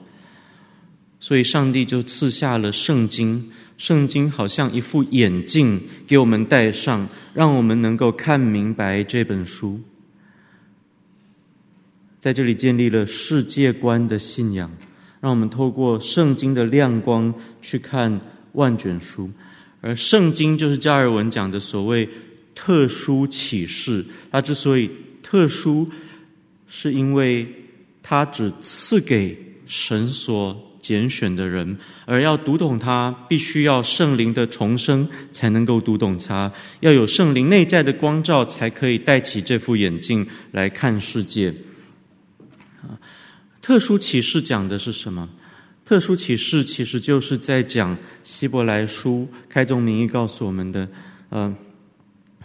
所以上帝就赐下了圣经，圣经好像一副眼镜给我们戴上，让我们能够看明白这本书。在这里建立了世界观的信仰，让我们透过圣经的亮光去看万卷书。而圣经就是加尔文讲的所谓特殊启示，它之所以特殊，是因为它只赐给神所拣选的人，而要读懂它，必须要圣灵的重生才能够读懂它，要有圣灵内在的光照，才可以戴起这副眼镜来看世界。啊，特殊启示讲的是什么？特殊启示其实就是在讲希伯来书开宗明义告诉我们的，呃，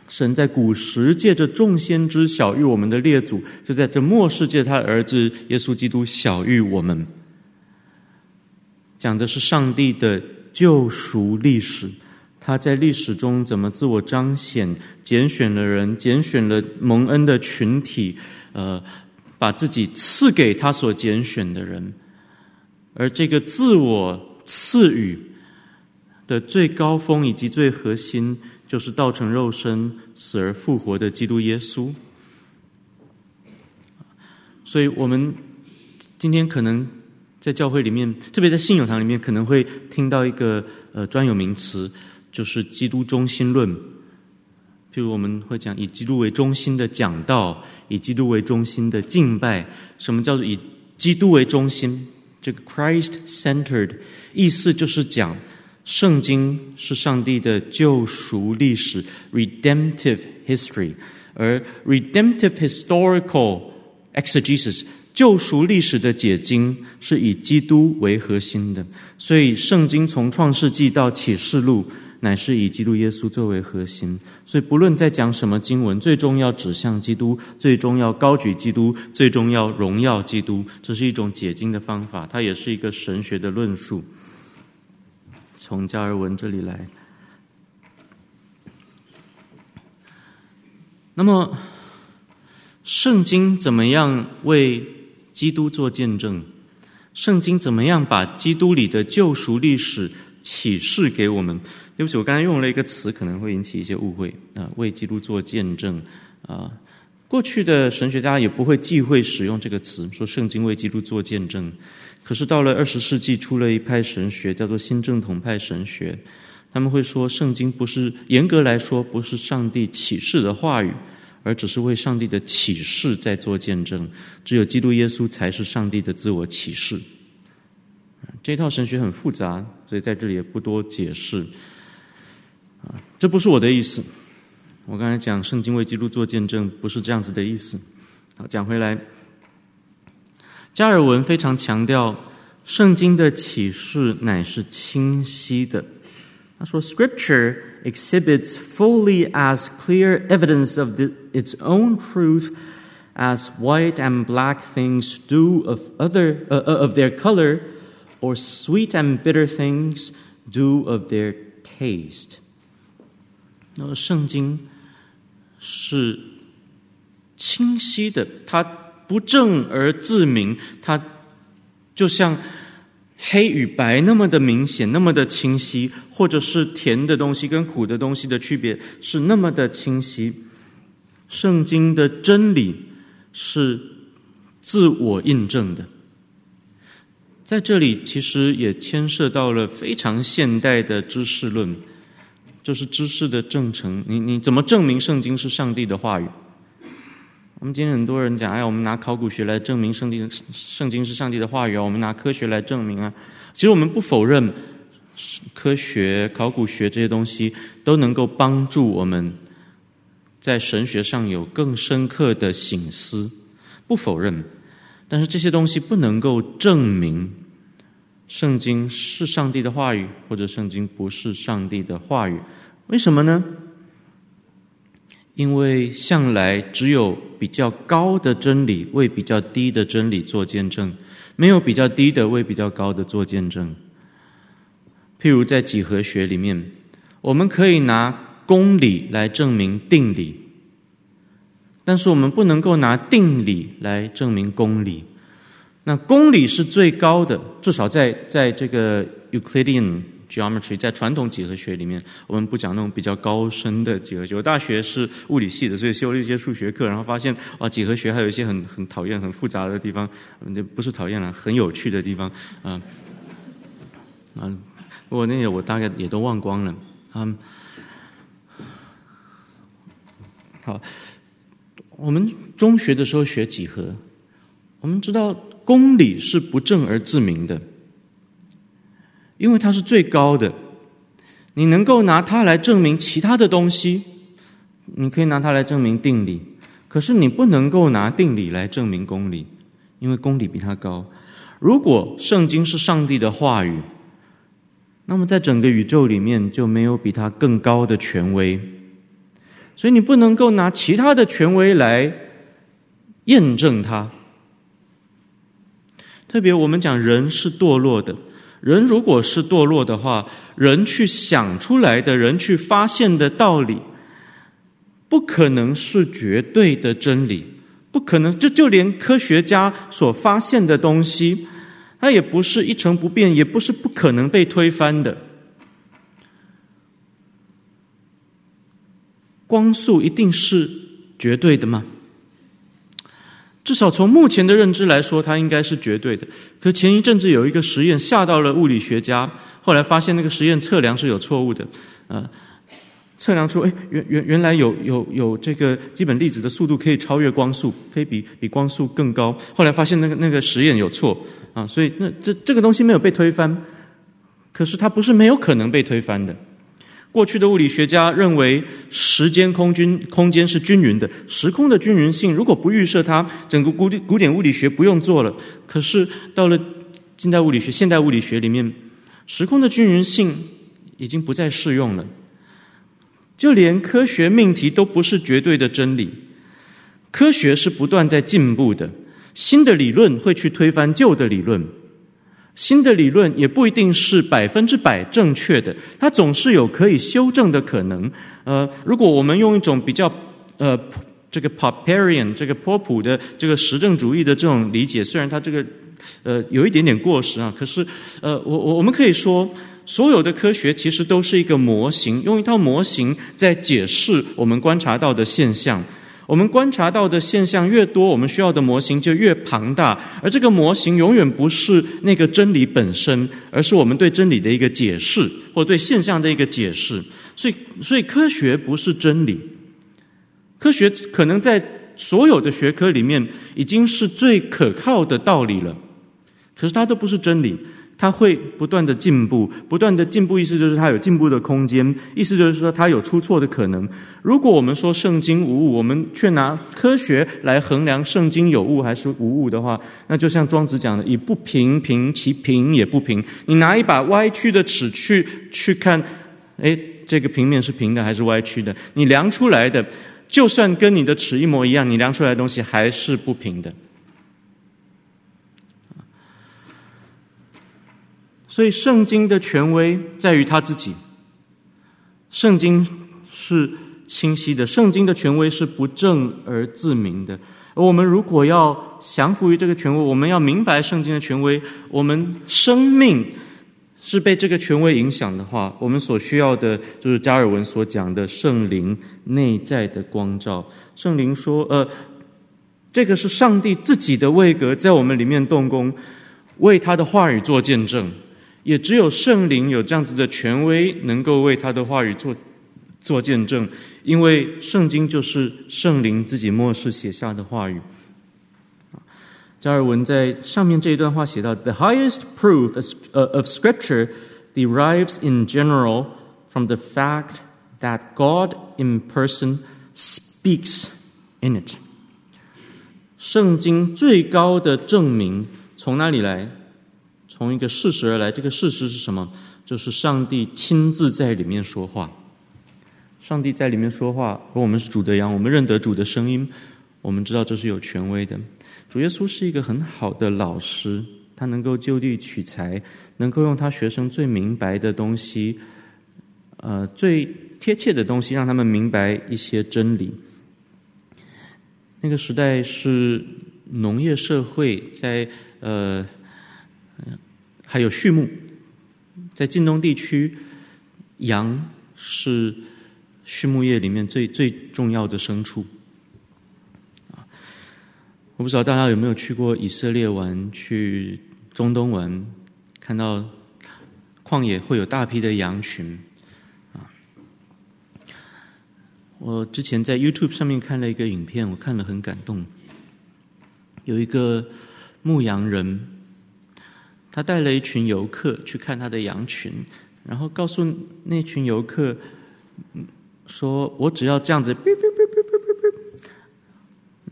神在古时借着众先知晓谕我们的列祖，就在这末世借他儿子耶稣基督晓谕我们，讲的是上帝的救赎历史，他在历史中怎么自我彰显，拣选了人，拣选了蒙恩的群体，呃，把自己赐给他所拣选的人。而这个自我赐予的最高峰以及最核心，就是道成肉身、死而复活的基督耶稣。所以，我们今天可能在教会里面，特别在信友堂里面，可能会听到一个呃专有名词，就是基督中心论。譬如我们会讲以基督为中心的讲道，以基督为中心的敬拜。什么叫做以基督为中心？这个 Christ-centered 意思就是讲，圣经是上帝的救赎历史 （redemptive history），而 redemptive historical exegesis 救赎历史的解经是以基督为核心的，所以圣经从创世纪到启示录。乃是以基督耶稣作为核心，所以不论在讲什么经文，最终要指向基督，最终要高举基督，最终要荣耀基督。这是一种解经的方法，它也是一个神学的论述。从加尔文这里来，那么圣经怎么样为基督做见证？圣经怎么样把基督里的救赎历史启示给我们？对不起，我刚才用了一个词，可能会引起一些误会啊。为基督做见证啊，过去的神学家也不会忌讳使用这个词，说圣经为基督做见证。可是到了二十世纪，出了一派神学，叫做新正统派神学，他们会说，圣经不是严格来说不是上帝启示的话语，而只是为上帝的启示在做见证。只有基督耶稣才是上帝的自我启示。这套神学很复杂，所以在这里也不多解释。这不是我的意思。我刚才讲圣经为基督做见证，不是这样子的意思。好，讲回来，加尔文非常强调圣经的启示乃是清晰的。他说：“Scripture exhibits fully as clear evidence of its own truth as white and black things do of other of their color, or sweet and bitter things do of their taste。”那么圣经是清晰的，它不正而自明，它就像黑与白那么的明显，那么的清晰，或者是甜的东西跟苦的东西的区别是那么的清晰。圣经的真理是自我印证的，在这里其实也牵涉到了非常现代的知识论。就是知识的证成，你你怎么证明圣经是上帝的话语？我们今天很多人讲，哎，我们拿考古学来证明圣经圣经是上帝的话语啊，我们拿科学来证明啊。其实我们不否认科学、考古学这些东西都能够帮助我们在神学上有更深刻的省思，不否认。但是这些东西不能够证明圣经是上帝的话语，或者圣经不是上帝的话语。为什么呢？因为向来只有比较高的真理为比较低的真理做见证，没有比较低的为比较高的做见证。譬如在几何学里面，我们可以拿公理来证明定理。但是我们不能够拿定理来证明公理。那公理是最高的，至少在在这个 Euclidean geometry，在传统几何学里面，我们不讲那种比较高深的几何学。我大学是物理系的，所以修了一些数学课，然后发现啊，几何学还有一些很很讨厌、很复杂的地方，那不是讨厌了，很有趣的地方啊啊！不过那些我大概也都忘光了啊。好。我们中学的时候学几何，我们知道公理是不证而自明的，因为它是最高的，你能够拿它来证明其他的东西，你可以拿它来证明定理，可是你不能够拿定理来证明公理，因为公理比它高。如果圣经是上帝的话语，那么在整个宇宙里面就没有比它更高的权威。所以你不能够拿其他的权威来验证它。特别我们讲人是堕落的，人如果是堕落的话，人去想出来的人去发现的道理，不可能是绝对的真理，不可能。就就连科学家所发现的东西，它也不是一成不变，也不是不可能被推翻的。光速一定是绝对的吗？至少从目前的认知来说，它应该是绝对的。可前一阵子有一个实验吓到了物理学家，后来发现那个实验测量是有错误的。啊，测量出哎，原原原来有有有这个基本粒子的速度可以超越光速，可以比比光速更高。后来发现那个那个实验有错啊，所以那这这个东西没有被推翻，可是它不是没有可能被推翻的。过去的物理学家认为，时间空均空间是均匀的，时空的均匀性如果不预设它，整个古典古典物理学不用做了。可是到了近代物理学、现代物理学里面，时空的均匀性已经不再适用了。就连科学命题都不是绝对的真理，科学是不断在进步的，新的理论会去推翻旧的理论。新的理论也不一定是百分之百正确的，它总是有可以修正的可能。呃，如果我们用一种比较呃这个 Popperian 这个波普的这个实证主义的这种理解，虽然它这个呃有一点点过时啊，可是呃我我我们可以说，所有的科学其实都是一个模型，用一套模型在解释我们观察到的现象。我们观察到的现象越多，我们需要的模型就越庞大，而这个模型永远不是那个真理本身，而是我们对真理的一个解释，或对现象的一个解释。所以，所以科学不是真理，科学可能在所有的学科里面已经是最可靠的道理了，可是它都不是真理。它会不断的进步，不断的进步，意思就是它有进步的空间，意思就是说它有出错的可能。如果我们说圣经无误，我们却拿科学来衡量圣经有误还是无误的话，那就像庄子讲的，以不平平其平也不平。你拿一把歪曲的尺去去看，诶，这个平面是平的还是歪曲的？你量出来的，就算跟你的尺一模一样，你量出来的东西还是不平的。所以，圣经的权威在于他自己。圣经是清晰的，圣经的权威是不正而自明的。而我们如果要降服于这个权威，我们要明白圣经的权威，我们生命是被这个权威影响的话，我们所需要的就是加尔文所讲的圣灵内在的光照。圣灵说：“呃，这个是上帝自己的位格在我们里面动工，为他的话语做见证。”也只有圣灵有这样子的权威，能够为他的话语做做见证，因为圣经就是圣灵自己默示写下的话语。加尔文在上面这一段话写到：“The highest proof of Scripture derives in general from the fact that God in person speaks in it。圣经最高的证明从哪里来？从一个事实而来。这个事实是什么？就是上帝亲自在里面说话。上帝在里面说话，而我们是主的羊，我们认得主的声音，我们知道这是有权威的。主耶稣是一个很好的老师，他能够就地取材，能够用他学生最明白的东西，呃，最贴切的东西，让他们明白一些真理。那个时代是农业社会，在呃，还有畜牧，在近东地区，羊是畜牧业里面最最重要的牲畜。我不知道大家有没有去过以色列玩，去中东玩，看到旷野会有大批的羊群啊。我之前在 YouTube 上面看了一个影片，我看了很感动。有一个牧羊人，他带了一群游客去看他的羊群，然后告诉那群游客说：“我只要这样子。”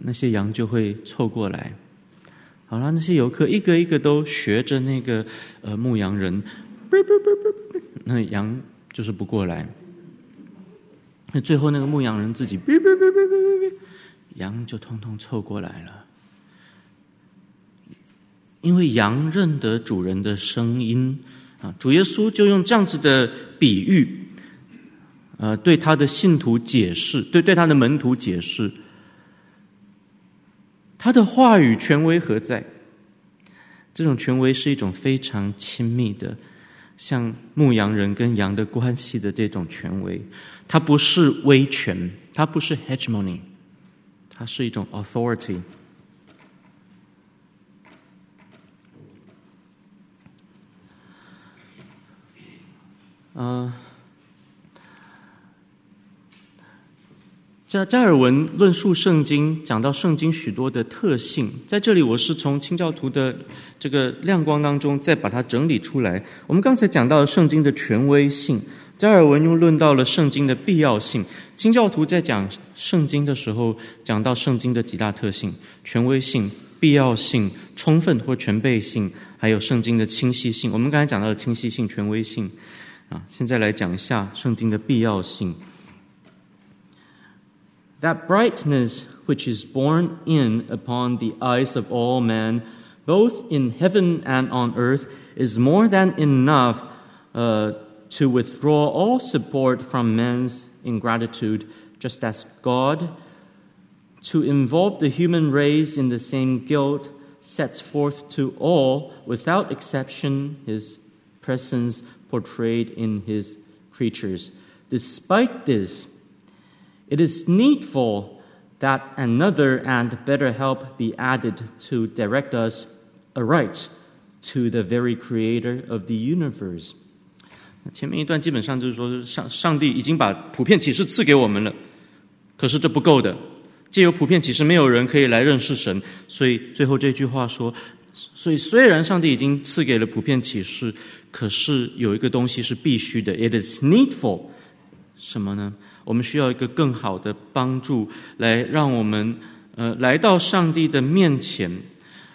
那些羊就会凑过来，好了，那些游客一个一个都学着那个呃牧羊人，那羊就是不过来。那最后那个牧羊人自己，羊就通通凑过来了。因为羊认得主人的声音啊，主耶稣就用这样子的比喻，呃，对他的信徒解释，对对他的门徒解释。他的话语权威何在？这种权威是一种非常亲密的，像牧羊人跟羊的关系的这种权威。它不是威权，它不是 hegemony，它是一种 authority。嗯、加加尔文论述圣经，讲到圣经许多的特性，在这里我是从清教徒的这个亮光当中再把它整理出来。我们刚才讲到了圣经的权威性，加尔文又论到了圣经的必要性。清教徒在讲圣经的时候，讲到圣经的几大特性：权威性、必要性、充分或全备性，还有圣经的清晰性。我们刚才讲到了清晰性、权威性，啊，现在来讲一下圣经的必要性。That brightness which is borne in upon the eyes of all men, both in heaven and on earth, is more than enough uh, to withdraw all support from men's ingratitude, just as God, to involve the human race in the same guilt, sets forth to all, without exception, his presence portrayed in his creatures. Despite this, It is needful that another and better help be added to direct us aright to the very creator of the universe。前面一段基本上就是说，上上帝已经把普遍启示赐给我们了，可是这不够的。借由普遍启示，没有人可以来认识神，所以最后这句话说： 所以虽然上帝已经赐给了普遍启示，可是有一个东西是必须的。It is needful，什么呢？我们需要一个更好的帮助，来让我们呃来到上帝的面前，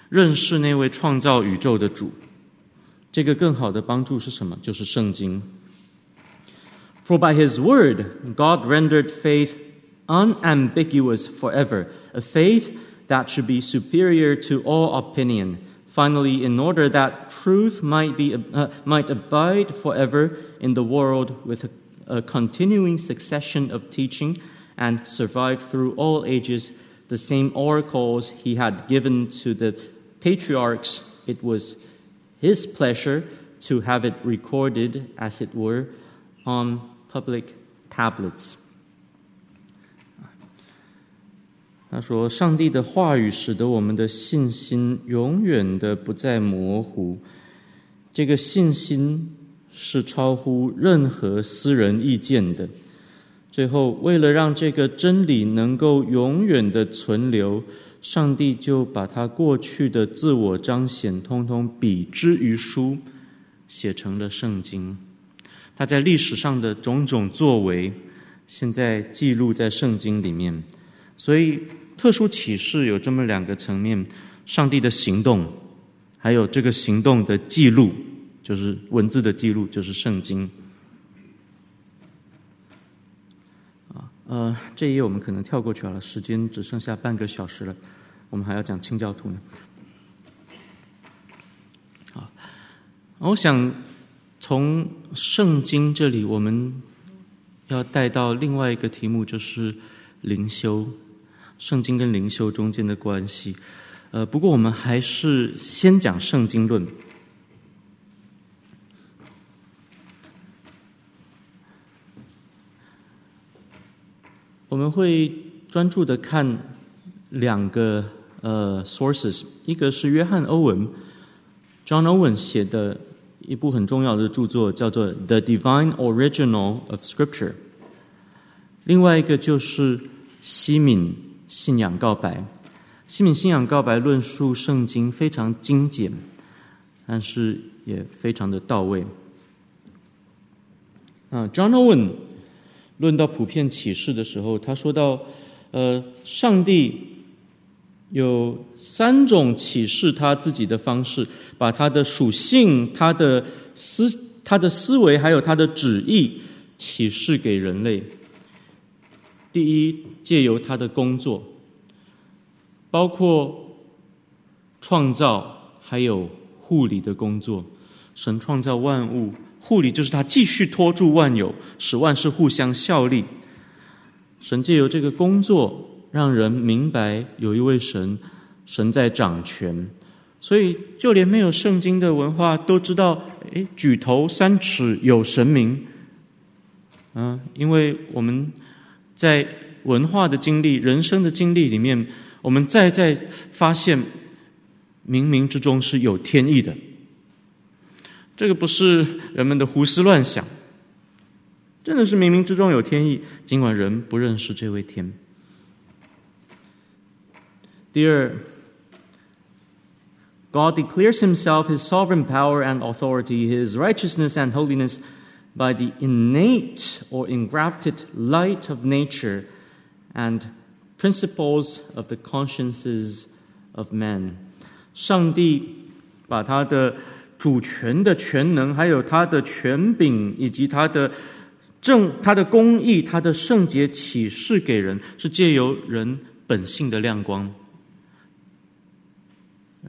认识那位创造宇宙的主。这个更好的帮助是什么？就是圣经。For by His word, God rendered faith unambiguous forever, a faith that should be superior to all opinion. Finally, in order that truth might be uh, might abide forever in the world with a a continuing succession of teaching and survived through all ages the same oracles he had given to the patriarchs. It was his pleasure to have it recorded, as it were, on public tablets. 他说：“上帝的话语使得我们的信心永远的不再模糊。这个信心。”是超乎任何私人意见的。最后，为了让这个真理能够永远的存留，上帝就把他过去的自我彰显，通通笔之于书，写成了圣经。他在历史上的种种作为，现在记录在圣经里面。所以，特殊启示有这么两个层面：上帝的行动，还有这个行动的记录，就是文字的记录，就是圣经。啊，呃，这一页我们可能跳过去了，时间只剩下半个小时了，我们还要讲清教徒呢。啊，我想。从圣经这里，我们要带到另外一个题目，就是灵修。圣经跟灵修中间的关系。呃，不过我们还是先讲圣经论。我们会专注的看两个呃 sources，一个是约翰·欧文 （John Owen） 写的。一部很重要的著作叫做《The Divine Original of Scripture》，另外一个就是西敏信仰告白。西敏信仰告白论述圣经非常精简，但是也非常的到位。啊，John Owen 论到普遍启示的时候，他说到，呃，上帝。有三种启示他自己的方式，把他的属性、他的思、他的思维，还有他的旨意启示给人类。第一，借由他的工作，包括创造，还有护理的工作。神创造万物，护理就是他继续托住万有，使万事互相效力。神借由这个工作。让人明白有一位神，神在掌权，所以就连没有圣经的文化都知道，诶，举头三尺有神明。嗯，因为我们在文化的经历、人生的经历里面，我们再再发现，冥冥之中是有天意的。这个不是人们的胡思乱想，真的是冥冥之中有天意，尽管人不认识这位天。第二，God declares himself his sovereign power and authority, his righteousness and holiness by the innate or engrafted light of nature and principles of the consciences of men。上帝把他的主权的权能，还有他的权柄，以及他的正、他的公义、他的圣洁启示给人，是借由人本性的亮光。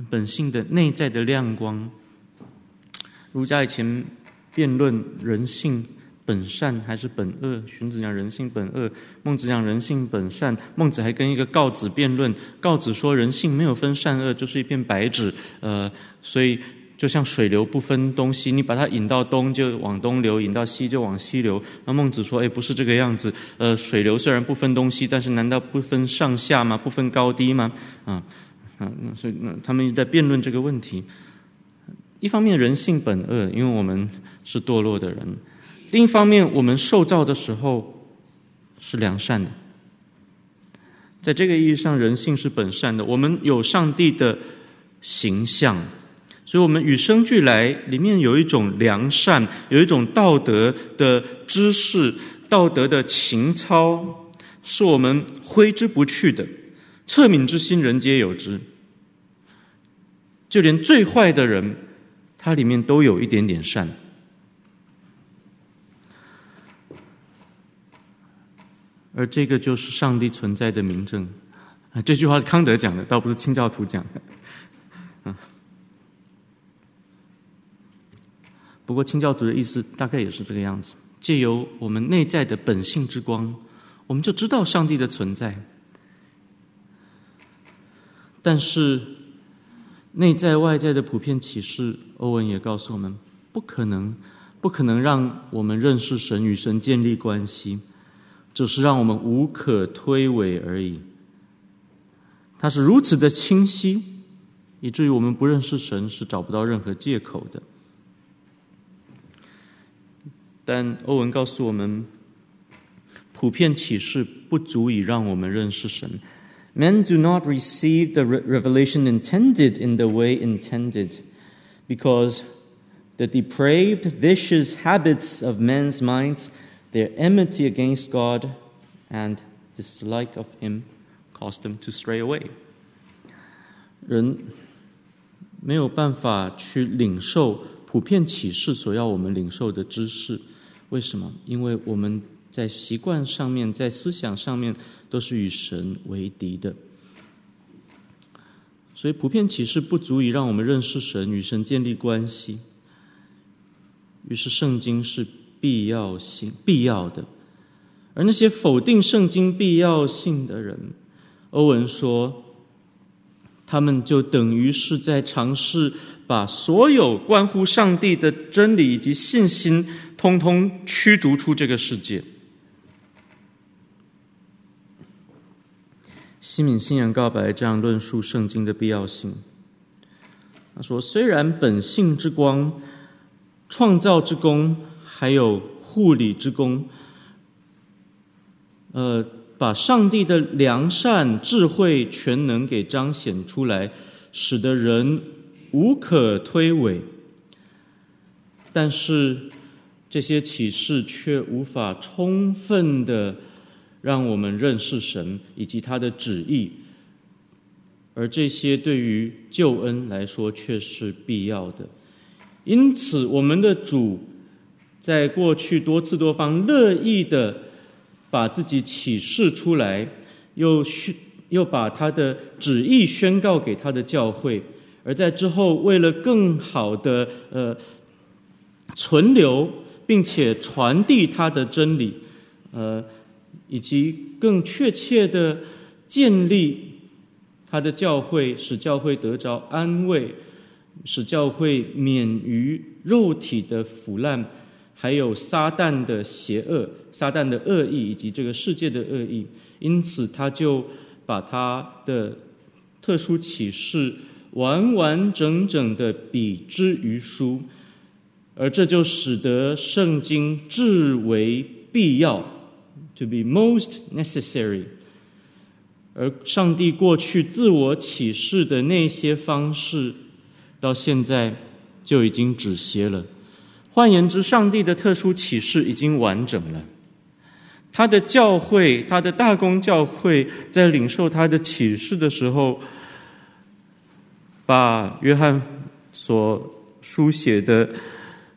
本性的内在的亮光，儒家以前 辩论人性本善还是本恶，荀子讲人性本恶，孟子讲人性本善。孟子还跟一个告子辩论，告子说人性没有分善恶，就是一片白纸。呃，所以就像水流不分东西，你把它引到东就往东流，引到西就往西流。那孟子说，哎，不是这个样子。呃，水流虽然不分东西，但是难道不分上下吗？不分高低吗？啊。啊，那所以那他们在辩论这个问题。一方面人性本恶，因为我们是堕落的人；另一方面，我们受造的时候是良善的。在这个意义上，人性是本善的。我们有上帝的形象，所以我们与生俱来，里面有一种良善，有一种道德的知识、道德的情操，是我们挥之不去的。恻隐之心，人皆有之。就连最坏的人，它里面都有一点点善。而这个就是上帝存在的明证。啊，这句话是康德讲的，倒不是清教徒讲的。嗯。不过清教徒的意思大概也是这个样子：借由我们内在的本性之光，我们就知道上帝的存在。但是，内在外在的普遍启示，欧文也告诉我们，不可能，不可能让我们认识神与神建立关系，只是让我们无可推诿而已。它是如此的清晰，以至于我们不认识神是找不到任何借口的。但欧文告诉我们，普遍启示不足以让我们认识神。Men do not receive the revelation intended in the way intended, because The depraved, vicious habits of men's minds, their enmity against God and dislike of Him, cause them to stray away. 人没有办法去领受普遍启示所要我们领受的知识，为什么？因为我们在习惯上面，在思想上面 都是与神为敌的。所以普遍启示不足以让我们认识神，与神建立关系。于是圣经是必要性、必要的。而那些否定圣经必要性的人，欧文说，他们就等于是在尝试把所有关乎上帝的真理以及信心，通通驱逐出这个世界。西敏信仰告白这样论述圣经的必要性。他说：“虽然本性之光、创造之功，还有护理之功，呃，把上帝的良善、智慧、全能给彰显出来，使得人无可推诿。但是这些启示却无法充分的。”让我们认识神以及他的旨意，而这些对于救恩来说却是必要的。因此，我们的主在过去多次多方乐意的把自己启示出来，又宣又把他的旨意宣告给他的教会，而在之后为了更好的呃存留并且传递他的真理，呃。以及更确切的建立他的教会，使教会得着安慰，使教会免于肉体的腐烂，还有撒旦的邪恶、撒旦的恶意以及这个世界的恶意。因此，他就把他的特殊启示完完整整的比之于书，而这就使得圣经至为必要。To be most necessary，而上帝过去自我启示的那些方式，到现在就已经止歇了。换言之，上帝的特殊启示已经完整了。他的教会，他的大公教会，在领受他的启示的时候，把约翰所书写的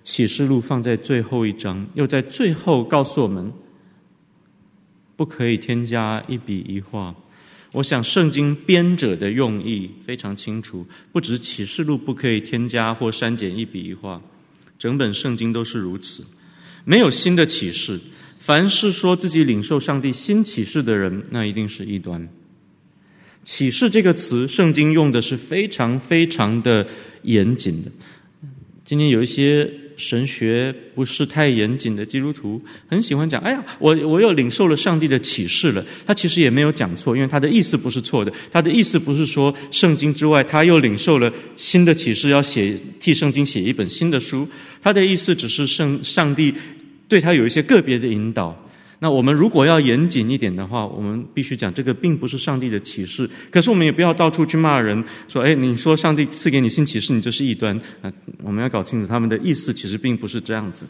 启示录放在最后一章，又在最后告诉我们。不可以添加一笔一画。我想圣经编者的用意非常清楚，不止启示录不可以添加或删减一笔一画，整本圣经都是如此。没有新的启示，凡是说自己领受上帝新启示的人，那一定是异端。启示这个词，圣经用的是非常非常的严谨的。今天有一些。神学不是太严谨的基督徒很喜欢讲：“哎呀，我我又领受了上帝的启示了。”他其实也没有讲错，因为他的意思不是错的。他的意思不是说圣经之外他又领受了新的启示，要写替圣经写一本新的书。他的意思只是圣上帝对他有一些个别的引导。那我们如果要严谨一点的话，我们必须讲这个并不是上帝的启示。可是我们也不要到处去骂人，说：“哎，你说上帝赐给你新启示，你就是异端。”啊，我们要搞清楚他们的意思，其实并不是这样子。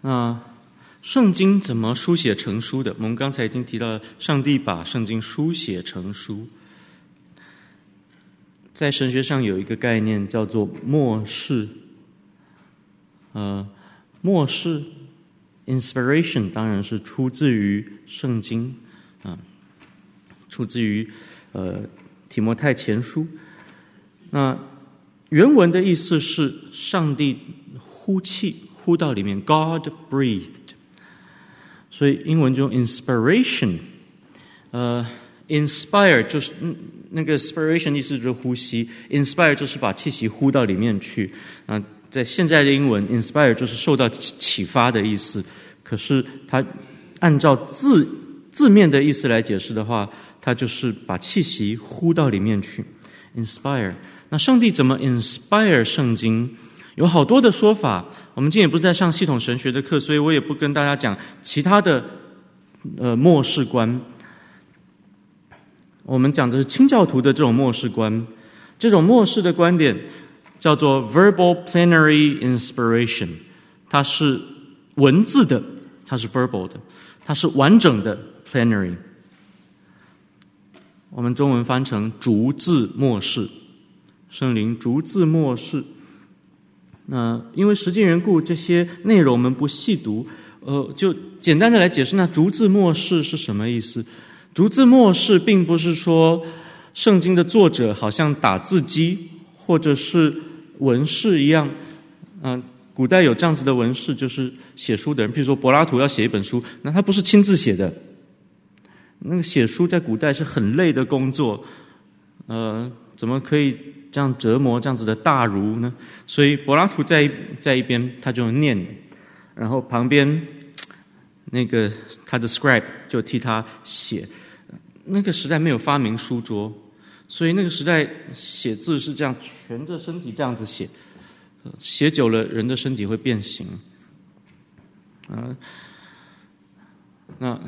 啊。圣经怎么书写成书的？我们刚才已经提到了，上帝把圣经书写成书。在神学上有一个概念叫做默示。呃，默示 （inspiration） 当然是出自于圣经啊、出自于呃提摩太前书。那原文的意思是上帝呼气，呼到里面，God breathed。所以英文中 inspiration，呃，inspire 就是那个 inspiration 意思就是呼吸，inspire 就是把气息呼到里面去。啊，在现在的英文，inspire 就是受到启发的意思。可是它按照字字面的意思来解释的话，它就是把气息呼到里面去。inspire，那上帝怎么 inspire 圣经？有好多的说法。我们今天也不是在上系统神学的课，所以我也不跟大家讲其他的呃末世观。我们讲的是清教徒的这种末世观，这种末世的观点叫做 verbal plenary inspiration，它是文字的，它是 verbal 的，它是完整的 plenary。我们中文翻成逐字末世，圣灵逐字末世。那因为时间缘故，这些内容我们不细读，呃，就简单的来解释，那逐字末世是什么意思？逐字末世，并不是说圣经的作者好像打字机或者是文士一样。嗯，古代有这样子的文士，就是写书的人。譬如说柏拉图要写一本书，那他不是亲自写的。那个写书在古代是很累的工作，呃，怎么可以这样折磨这样子的大儒呢？所以柏拉图在在一边他就念，然后旁边那个他的 scribe 就替他写。那个时代没有发明书桌，所以那个时代写字是这样，蜷着身体这样子写，写久了人的身体会变形。啊，那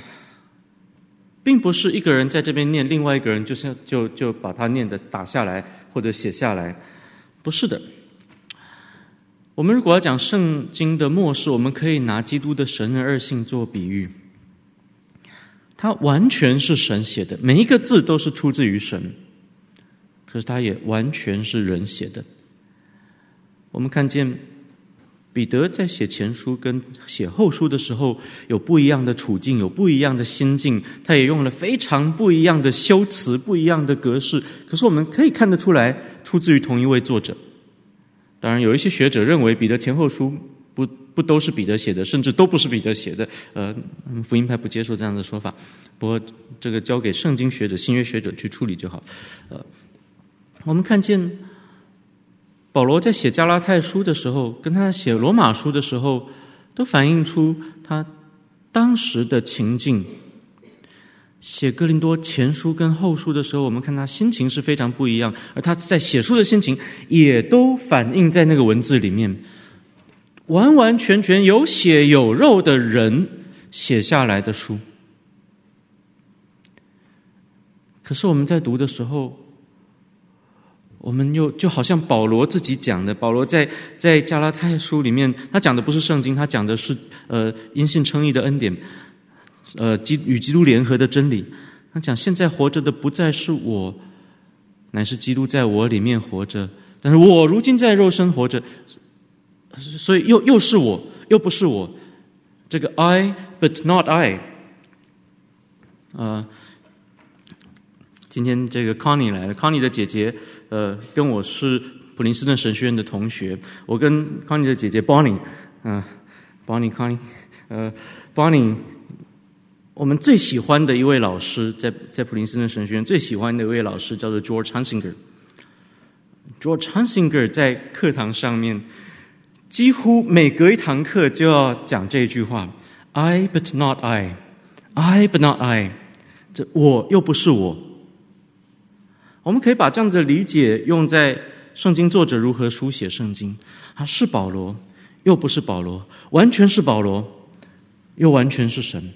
并不是一个人在这边念，另外一个人就像就就把他念的打下来或者写下来，不是的。我们如果要讲圣经的末世，我们可以拿基督的神的二性做比喻。它完全是神写的，每一个字都是出自于神，可是它也完全是人写的。我们看见彼得在写前书跟写后书的时候，有不一样的处境，有不一样的心境，他也用了非常不一样的修辞，不一样的格式。可是我们可以看得出来，出自于同一位作者。当然，有一些学者认为彼得前后书。不不都是彼得写的，甚至都不是彼得写的。呃，福音派不接受这样的说法。不过这个交给圣经学者、新约学者去处理就好。呃，我们看见保罗在写加拉太书的时候，跟他写罗马书的时候，都反映出他当时的情境。写哥林多前书跟后书的时候，我们看他心情是非常不一样，而他在写书的心情也都反映在那个文字里面。完完全全有血有肉的人写下来的书，可是我们在读的时候，我们又就好像保罗自己讲的，保罗在在加拉太书里面，他讲的不是圣经，他讲的是呃因信称义的恩典，呃基与基督联合的真理。他讲现在活着的不再是我，乃是基督在我里面活着，但是我如今在肉身活着。所以又又是我，又不是我，这个 I but not I。啊，今天这个 Connie 来了，Connie 的姐姐，呃，跟我是普林斯顿神学院的同学。我跟 Connie 的姐姐 Bonnie，嗯，Bonnie Connie，呃，Bonnie，我们最喜欢的一位老师，在在普林斯顿神学院最喜欢的一位老师叫做 George Hunsinger。George Hunsinger 在课堂上面。几乎每隔一堂课就要讲这句话：“I but not I, I but not I。”这我又不是我。我们可以把这样的理解用在圣经作者如何书写圣经。他是保罗，又不是保罗，完全是保罗，又完全是神。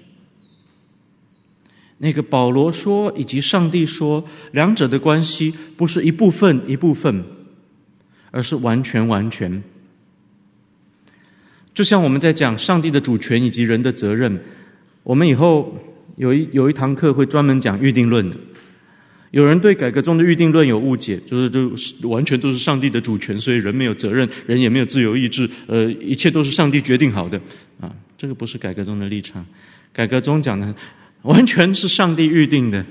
那个保罗说以及上帝说，两者的关系不是一部分一部分，而是完全完全。就像我们在讲上帝的主权以及人的责任，我们以后有一有一堂课会专门讲预定论的。有人对改革中的预定论有误解，就是就完全都是上帝的主权，所以人没有责任，人也没有自由意志，呃，一切都是上帝决定好的啊。这个不是改革中的立场。改革中讲的完全是上帝预定的，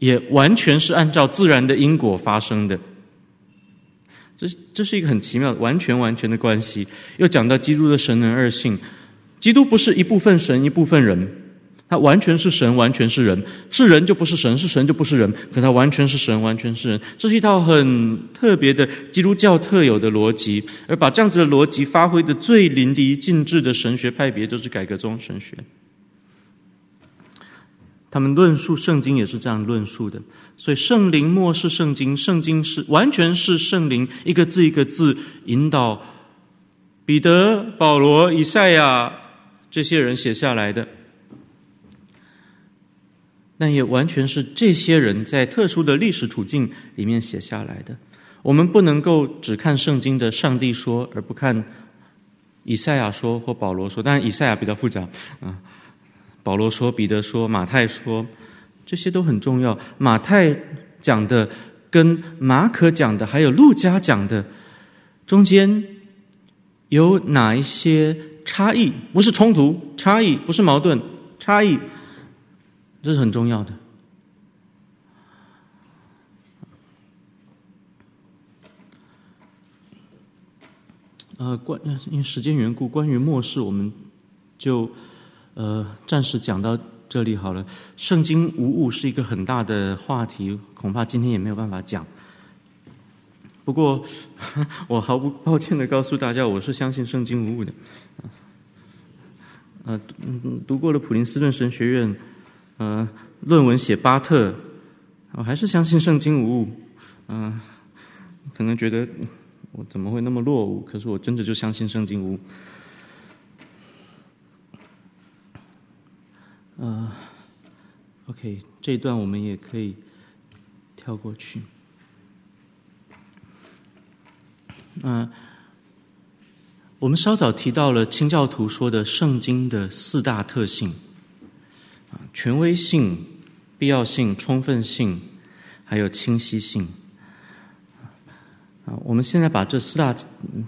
也完全是按照自然的因果发生的。这这是一个很奇妙、完全完全的关系。又讲到基督的神人二性，基督不是一部分神一部分人，他完全是神，完全是人。是人就不是神，是神就不是人。可他完全是神，完全是人。这是一套很特别的基督教特有的逻辑，而把这样子的逻辑发挥的最淋漓尽致的神学派别，就是改革宗神学。他们论述圣经也是这样论述的。所以圣灵默示圣经，圣经是完全是圣灵一个字一个字引导彼得、保罗、以赛亚这些人写下来的。但也完全是这些人在特殊的历史处境里面写下来的。我们不能够只看圣经的上帝说，而不看以赛亚说或保罗说。当然，以赛亚比较复杂啊。保罗说，彼得说，马太说，这些都很重要。马太讲的跟马可讲的，还有路加讲的，中间有哪一些差异？不是冲突，差异不是矛盾，差异。这是很重要的。呃，关因为时间缘故，关于末世，我们就呃暂时讲到这里好了。圣经无误是一个很大的话题，恐怕今天也没有办法讲。不过，我毫不抱歉的告诉大家，我是相信圣经无误的。呃，嗯，读过了普林斯顿神学院。呃，论文写巴特，我还是相信圣经无误。嗯、可能觉得我怎么会那么落伍？可是我真的就相信圣经无误。呃，OK，这一段我们也可以跳过去。嗯、我们稍早提到了清教徒说的圣经的四大特性。权威性、必要性、充分性，还有清晰性。啊，我们现在把这四大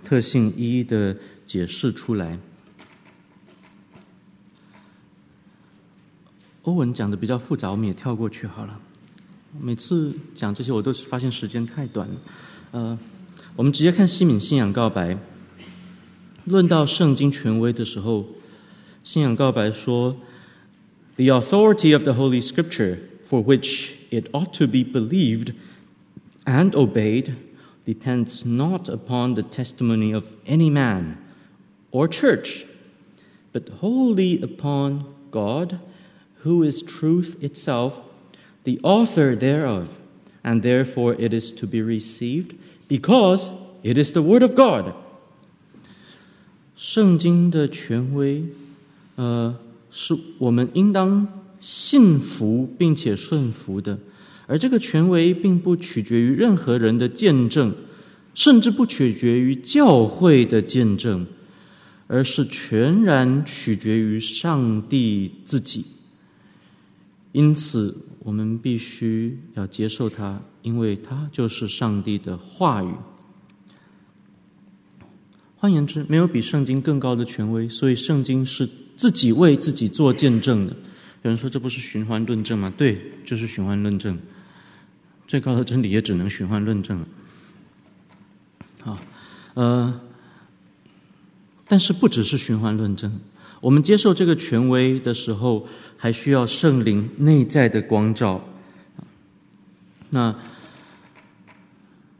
特性一一的解释出来。欧文讲的比较复杂，我们也跳过去好了。每次讲这些，我都是发现时间太短。呃，我们直接看西敏信仰告白。论到圣经权威的时候，信仰告白说。The authority of the Holy Scripture, for which it ought to be believed and obeyed, depends not upon the testimony of any man or church, but wholly upon God, who is truth itself, the author thereof, and therefore it is to be received because it is the Word of God. 圣经的权威，呃。 是我们应当信服并且顺服的，而这个权威并不取决于任何人的见证，甚至不取决于教会的见证，而是全然取决于上帝自己。因此，我们必须要接受它，因为它就是上帝的话语。换言之，没有比圣经更高的权威，所以圣经是。自己为自己做见证的，有人说这不是循环论证吗？对，就是循环论证。最高的真理也只能循环论证了。啊，呃，但是不只是循环论证，我们接受这个权威的时候，还需要圣灵内在的光照。那，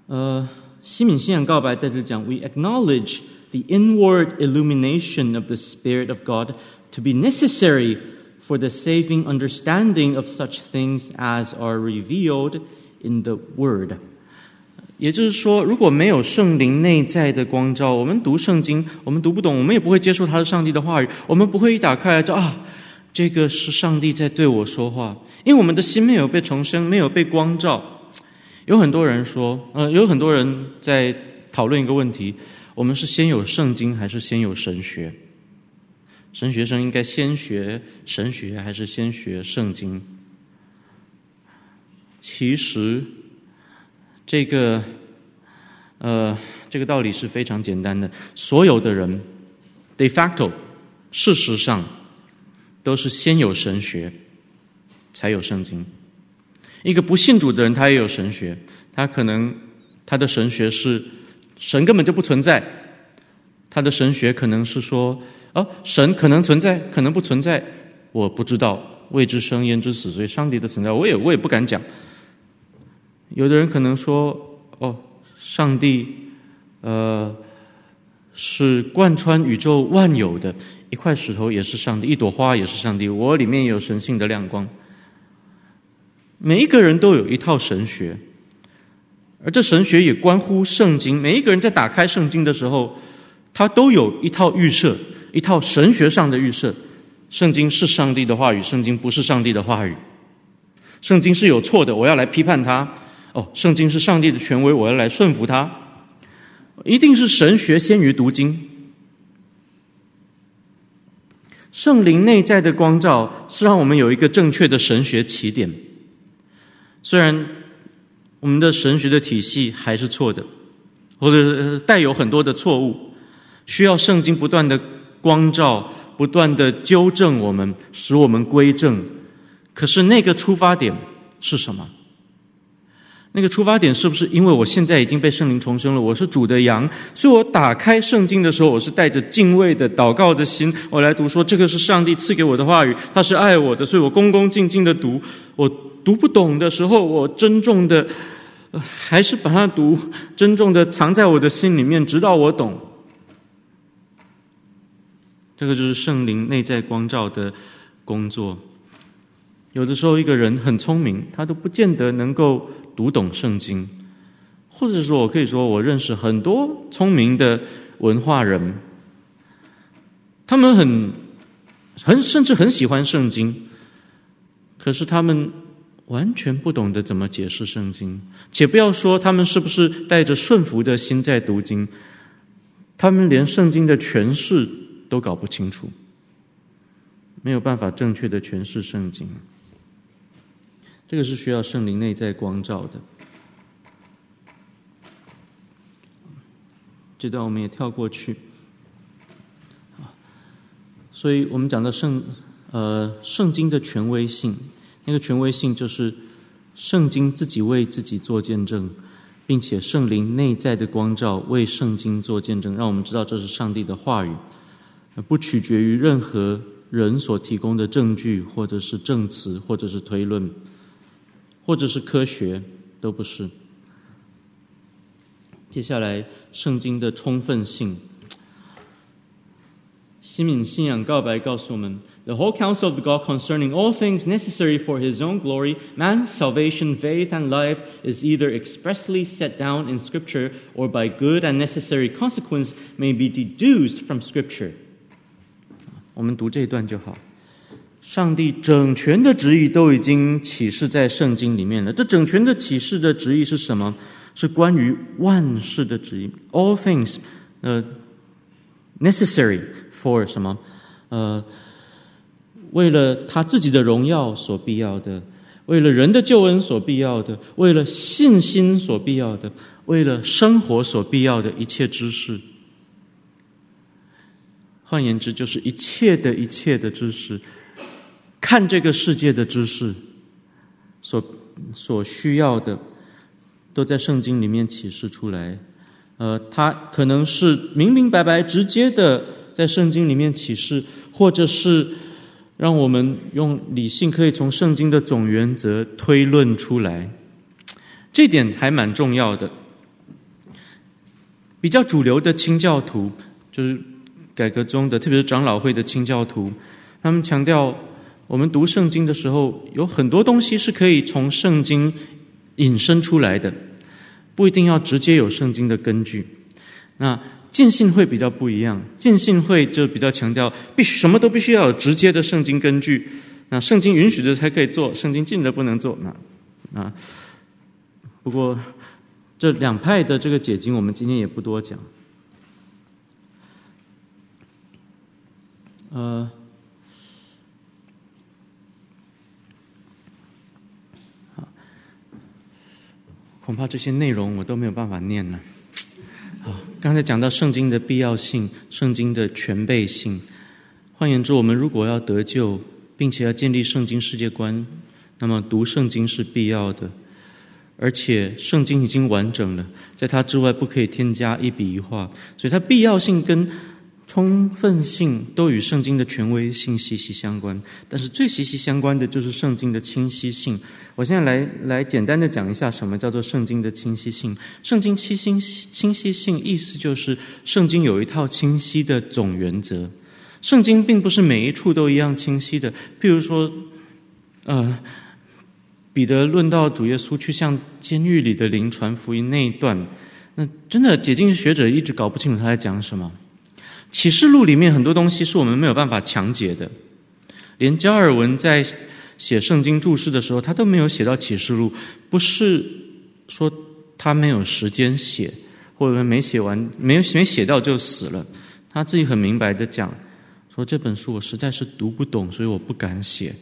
呃，西敏信仰告白在这讲，We acknowledge。The inward illumination of the Spirit of God to be necessary for the saving understanding of such things as are revealed in the Word。也就是说，如果没有圣灵内在的光照，我们读圣经，我们读不懂，我们也不会接受他是上帝的话语。我们不会一打开来就啊，这个是上帝在对我说话，因为我们的心没有被重生，没有被光照。有很多人说，呃，有很多人在讨论一个问题。我们是先有圣经还是先有神学？神学生应该先学神学还是先学圣经？其实，这个呃，这个道理是非常简单的。所有的人，de facto，事实上都是先有神学，才有圣经。一个不信主的人，他也有神学，他可能他的神学是。神根本就不存在，他的神学可能是说，哦，神可能存在，可能不存在，我不知道，未知生焉知死，所以上帝的存在，我也我也不敢讲。有的人可能说，哦，上帝，呃，是贯穿宇宙万有的，一块石头也是上帝，一朵花也是上帝，我里面有神性的亮光，每一个人都有一套神学，而这神学也关乎圣经。每一个人在打开圣经的时候，他都有一套预设，一套神学上的预设。圣经是上帝的话语，圣经不是上帝的话语。圣经是有错的，我要来批判它。哦，圣经是上帝的权威，我要来顺服它。一定是神学先于读经。圣灵内在的光照是让我们有一个正确的神学起点。虽然我们的神学的体系还是错的，或者带有很多的错误，需要圣经不断的光照。不断的纠正我们，使我们归正。可是那个出发点是什么？那个出发点是不是因为我现在已经被圣灵重生了？我是主的羊，所以我打开圣经的时候，我是带着敬畏的祷告的心，我来读说这个是上帝赐给我的话语，他是爱我的，所以我恭恭敬敬的读。我读不懂的时候，我珍重的还是把它读，珍重的藏在我的心里面，直到我懂。这个就是圣灵内在光照的工作。有的时候，一个人很聪明，他都不见得能够读懂圣经。或者说，我可以说，我认识很多聪明的文化人，他们很、很甚至很喜欢圣经，可是他们完全不懂得怎么解释圣经。且不要说他们是不是带着顺服的心在读经，他们连圣经的诠释。都搞不清楚，没有办法正确的诠释圣经，这个是需要圣灵内在光照的。这段我们也跳过去。所以我们讲到圣呃圣经的权威性，那个权威性就是圣经自己为自己做见证，并且圣灵内在的光照为圣经做见证，让我们知道这是上帝的话语。不取决于任何人所提供的证据，或者是证词，或者是推论，或者是科学，都不是。接下来，圣经的充分性。西敏信仰告白告诉我们：The whole counsel of God concerning all things necessary for His own glory, man's salvation, faith, and life is either expressly set down in Scripture, or by good and necessary consequence may be deduced from Scripture. 我们读这一段就好。 上帝整全的旨意都已经启示在圣经里面了。这整全的启示的旨意是什么？是关于万事的旨意。All things，呃，necessary for 什么？呃，为了他自己的荣耀所必要的，为了人的救恩所必要的，为了信心所必要的，为了生活所必要的一切知识。换言之，就是一切的一切的知识，看这个世界的知识，所所需要的，都在圣经里面启示出来。呃，它可能是明明白白、直接的在圣经里面启示，或者是让我们用理性可以从圣经的总原则推论出来。这点还蛮重要的。比较主流的清教徒就是。改革中的，特别是长老会的清教徒，他们强调，我们读圣经的时候，有很多东西是可以从圣经引申出来的，不一定要直接有圣经的根据。那浸信会比较不一样，浸信会就比较强调，必须什么都必须要有直接的圣经根据。那圣经允许的才可以做，圣经禁的不能做。那啊，不过这两派的这个解经，我们今天也不多讲。呃，恐怕这些内容我都没有办法念了。好，刚才讲到圣经的必要性，圣经的全备性。换言之，我们如果要得救，并且要建立圣经世界观，那么读圣经是必要的。而且圣经已经完整了，在它之外不可以添加一笔一画，所以它必要性跟。充分性都与圣经的权威性息息相关，但是最息息相关的就是圣经的清晰性。我现在来来简单的讲一下什么叫做圣经的清晰性。圣经清晰清晰性意思就是圣经有一套清晰的总原则。圣经并不是每一处都一样清晰的。譬如说，呃，彼得论到主耶稣去向监狱里的灵传福音那一段，那真的解经学者一直搞不清楚他在讲什么。启示录里面很多东西是我们没有办法强解的，连加尔文在写圣经注释的时候，他都没有写到启示录，不是说他没有时间写，或者说没写完，没有没写到就死了。他自己很明白的讲，说这本书我实在是读不懂，所以我不敢写。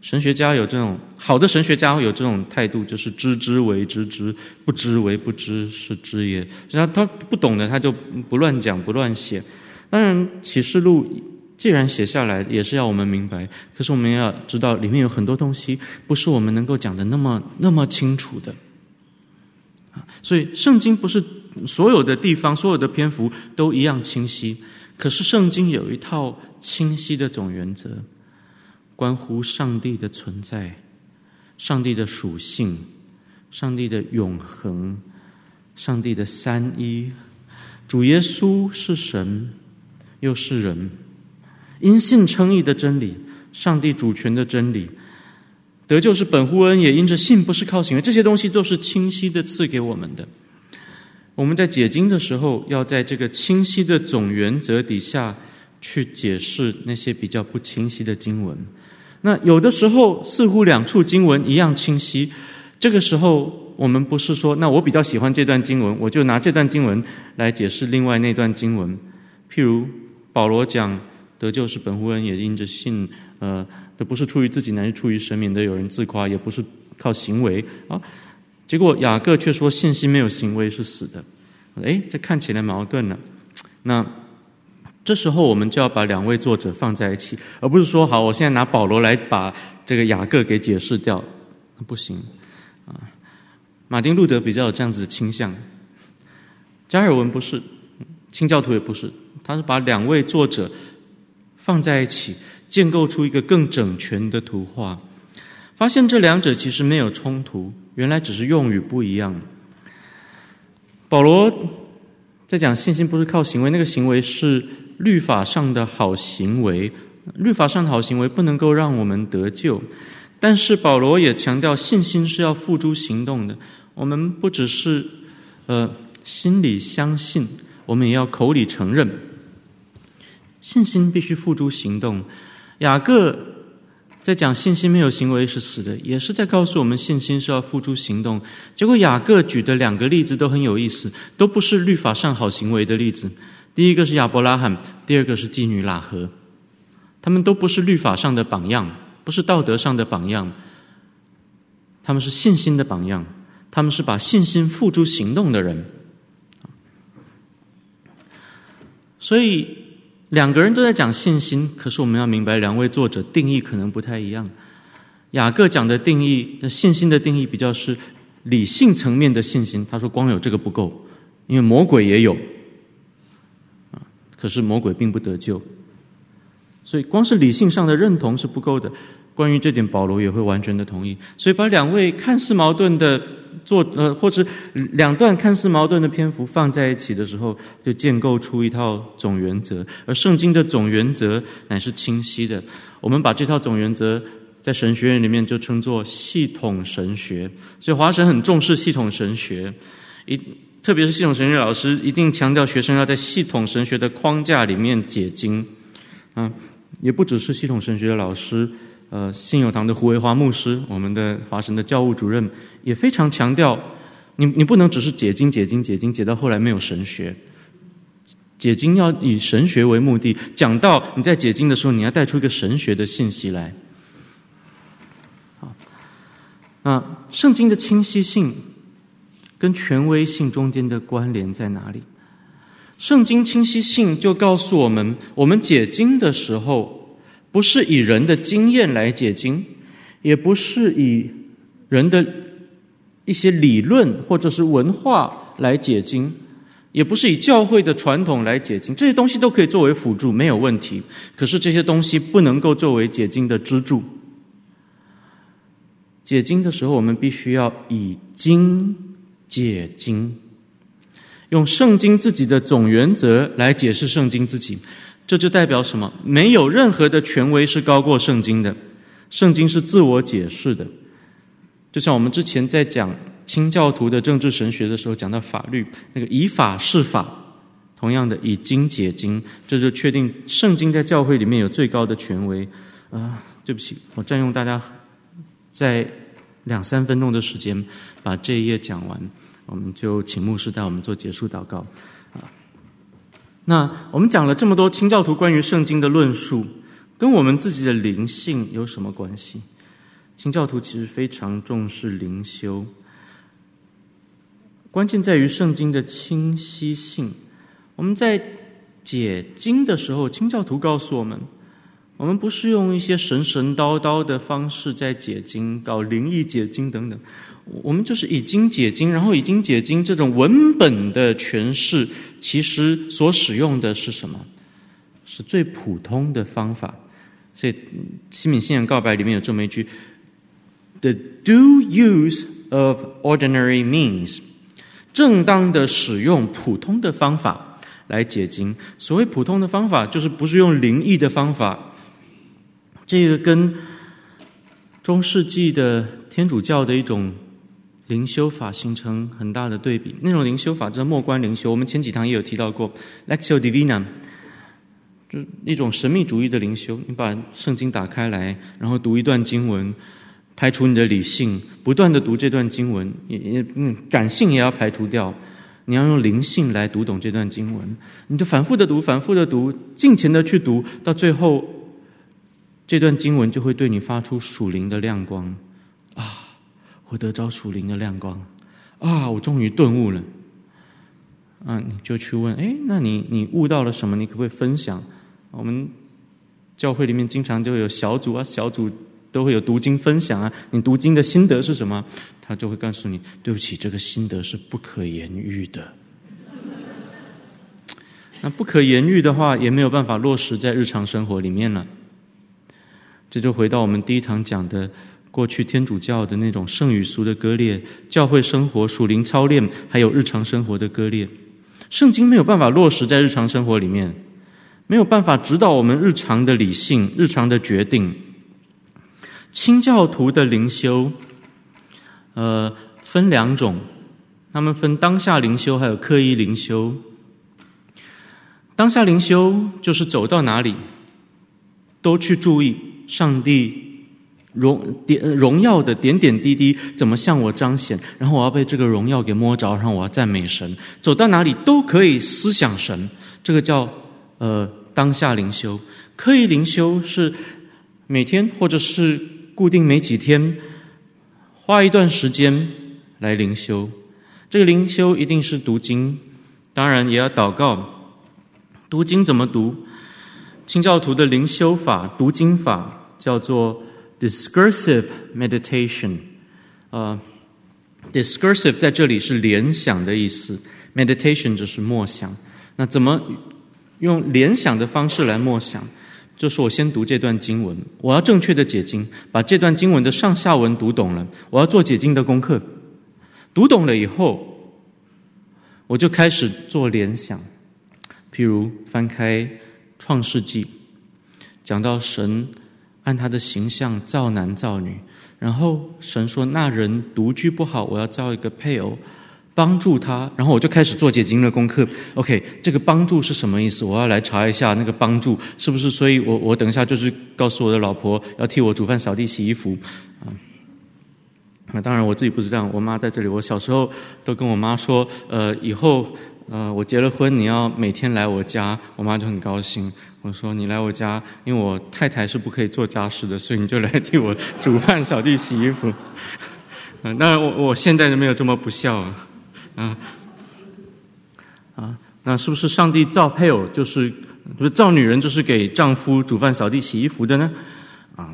神学家有这种好的神学家会有这种态度，就是知之为知之，不知为不知，是知也。然后他不懂的，他就不乱讲，不乱写。当然，启示录。既然写下来，也是要我们明白。可是我们要知道，里面有很多东西不是我们能够讲的那么那么清楚的。所以，圣经不是所有的地方、所有的篇幅都一样清晰。可是，圣经有一套清晰的总原则，关乎上帝的存在、上帝的属性、上帝的永恒、上帝的三一。主耶稣是神，又是人。因信称义的真理，上帝主权的真理，得救是本乎恩，也因着信，不是靠行为。这些东西都是清晰的赐给我们的。我们在解经的时候，要在这个清晰的总原则底下去解释那些比较不清晰的经文。那有的时候似乎两处经文一样清晰，这个时候我们不是说，那我比较喜欢这段经文，我就拿这段经文来解释另外那段经文。譬如保罗讲。得救是本乎恩，也因着信。呃，这不是出于自己，乃是出于神，免得有人自夸；也不是靠行为啊。结果雅各却说，信心没有行为是死的。哎，这看起来矛盾了。那这时候我们就要把两位作者放在一起，而不是说，好，我现在拿保罗来把这个雅各给解释掉，不行啊。马丁路德比较有这样子的倾向，加尔文不是，清教徒也不是，他是把两位作者。放在一起，建构出一个更整全的图画。发现这两者其实没有冲突，原来只是用语不一样。保罗在讲信心不是靠行为，那个行为是律法上的好行为，律法上的好行为不能够让我们得救。但是保罗也强调，信心是要付诸行动的。我们不只是呃心里相信，我们也要口里承认。信心必须付诸行动。雅各在讲信心没有行为是死的，也是在告诉我们信心是要付诸行动。结果雅各举的两个例子都很有意思，都不是律法上好行为的例子。第一个是亚伯拉罕，第二个是妓女拉合，他们都不是律法上的榜样，不是道德上的榜样，他们是信心的榜样，他们是把信心付诸行动的人。所以。两个人都在讲信心，可是我们要明白，两位作者定义可能不太一样。雅各讲的定义，信心的定义比较是理性层面的信心。他说，光有这个不够，因为魔鬼也有，啊，可是魔鬼并不得救，所以光是理性上的认同是不够的。关于这点，保罗也会完全的同意。所以，把两位看似矛盾的。做呃，或者两段看似矛盾的篇幅放在一起的时候，就建构出一套总原则。而圣经的总原则乃是清晰的。我们把这套总原则在神学院里面就称作系统神学。所以华神很重视系统神学，一特别是系统神学老师一定强调学生要在系统神学的框架里面解经。啊，也不只是系统神学的老师。呃，信友堂的胡维华牧师，我们的华神的教务主任，也非常强调，你你不能只是解经解经解经解到后来没有神学，解经要以神学为目的。讲到你在解经的时候，你要带出一个神学的信息来。好，那圣经的清晰性跟权威性中间的关联在哪里？圣经清晰性就告诉我们，我们解经的时候。不是以人的经验来解经，也不是以人的一些理论或者是文化来解经，也不是以教会的传统来解经。这些东西都可以作为辅助，没有问题。可是这些东西不能够作为解经的支柱。解经的时候，我们必须要以经解经，用圣经自己的总原则来解释圣经自己。这就代表什么？没有任何的权威是高过圣经的，圣经是自我解释的。就像我们之前在讲清教徒的政治神学的时候，讲到法律，那个以法释法，同样的以经解经，这就确定圣经在教会里面有最高的权威。啊，对不起，我占用大家在两三分钟的时间把这一页讲完，我们就请牧师带我们做结束祷告。那我们讲了这么多清教徒关于圣经的论述，跟我们自己的灵性有什么关系？清教徒其实非常重视灵修，关键在于圣经的清晰性。我们在解经的时候，清教徒告诉我们，我们不是用一些神神叨叨的方式在解经，搞灵异解经等等，我们就是以经解经，然后以经解经这种文本的诠释，其实所使用的是什么？是最普通的方法。所以《西敏信仰告白》里面有这么一句。The due use of ordinary means，正当的使用普通的方法来解经。所谓普通的方法，就是不是用灵异的方法。这个跟中世纪的天主教的一种灵修法形成很大的对比。那种灵修法叫默观灵修，我们前几堂也有提到过，Lectio Divina，就一种神秘主义的灵修。你把圣经打开来，然后读一段经文。排除你的理性，不断的读这段经文，也也嗯，感性也要排除掉。你要用灵性来读懂这段经文，你就反复的读，反复的读，尽情的去读，到最后，这段经文就会对你发出属灵的亮光。我得着属灵的亮光，啊，我终于顿悟了。啊，你就去问，哎，那你你悟到了什么？你可不可以分享？我们教会里面经常就有小组啊，小组。都会有读经分享啊，你读经的心得是什么？他就会告诉你，对不起，这个心得是不可言喻的。那不可言喻的话，也没有办法落实在日常生活里面了。这就回到我们第一堂讲的，过去天主教的那种圣与俗的割裂，教会生活、属灵操练，还有日常生活的割裂。圣经没有办法落实在日常生活里面，没有办法指导我们日常的理性、日常的决定。清教徒的灵修，呃，分两种，他们分当下灵修还有刻意灵修。当下灵修就是走到哪里，都去注意上帝荣点荣耀的点点滴滴怎么向我彰显，然后我要被这个荣耀给摸着，然后我要赞美神。走到哪里都可以思想神，这个叫呃当下灵修。刻意灵修是每天或者是。固定没几天，花一段时间来灵修。这个灵修一定是读经，当然也要祷告。读经怎么读？清教徒的灵修法、读经法叫做 discursive meditation。啊，discursive 在这里是联想的意思，meditation 就是默想。那怎么用联想的方式来默想？就是我先读这段经文，我要正确的解经，把这段经文的上下文读懂了，我要做解经的功课。读懂了以后，我就开始做联想。譬如翻开创世纪，讲到神按他的形象造男造女，然后神说那人独居不好，我要造一个配偶。帮助他，然后我就开始做解经的功课。OK，这个帮助是什么意思？我要来查一下那个帮助是不是？所以我我等一下就是告诉我的老婆要替我煮饭、扫地、洗衣服啊。那当然我自己不是这样，我妈在这里。我小时候都跟我妈说，呃，以后呃我结了婚，你要每天来我家，我妈就很高兴。我说你来我家，因为我太太是不可以做家事的，所以你就来替我煮饭、扫地、洗衣服。嗯，当然我我现在就没有这么不孝啊。啊啊，那是不是上帝造配偶就是，不是造女人就是给丈夫煮饭、扫地、洗衣服的呢？啊，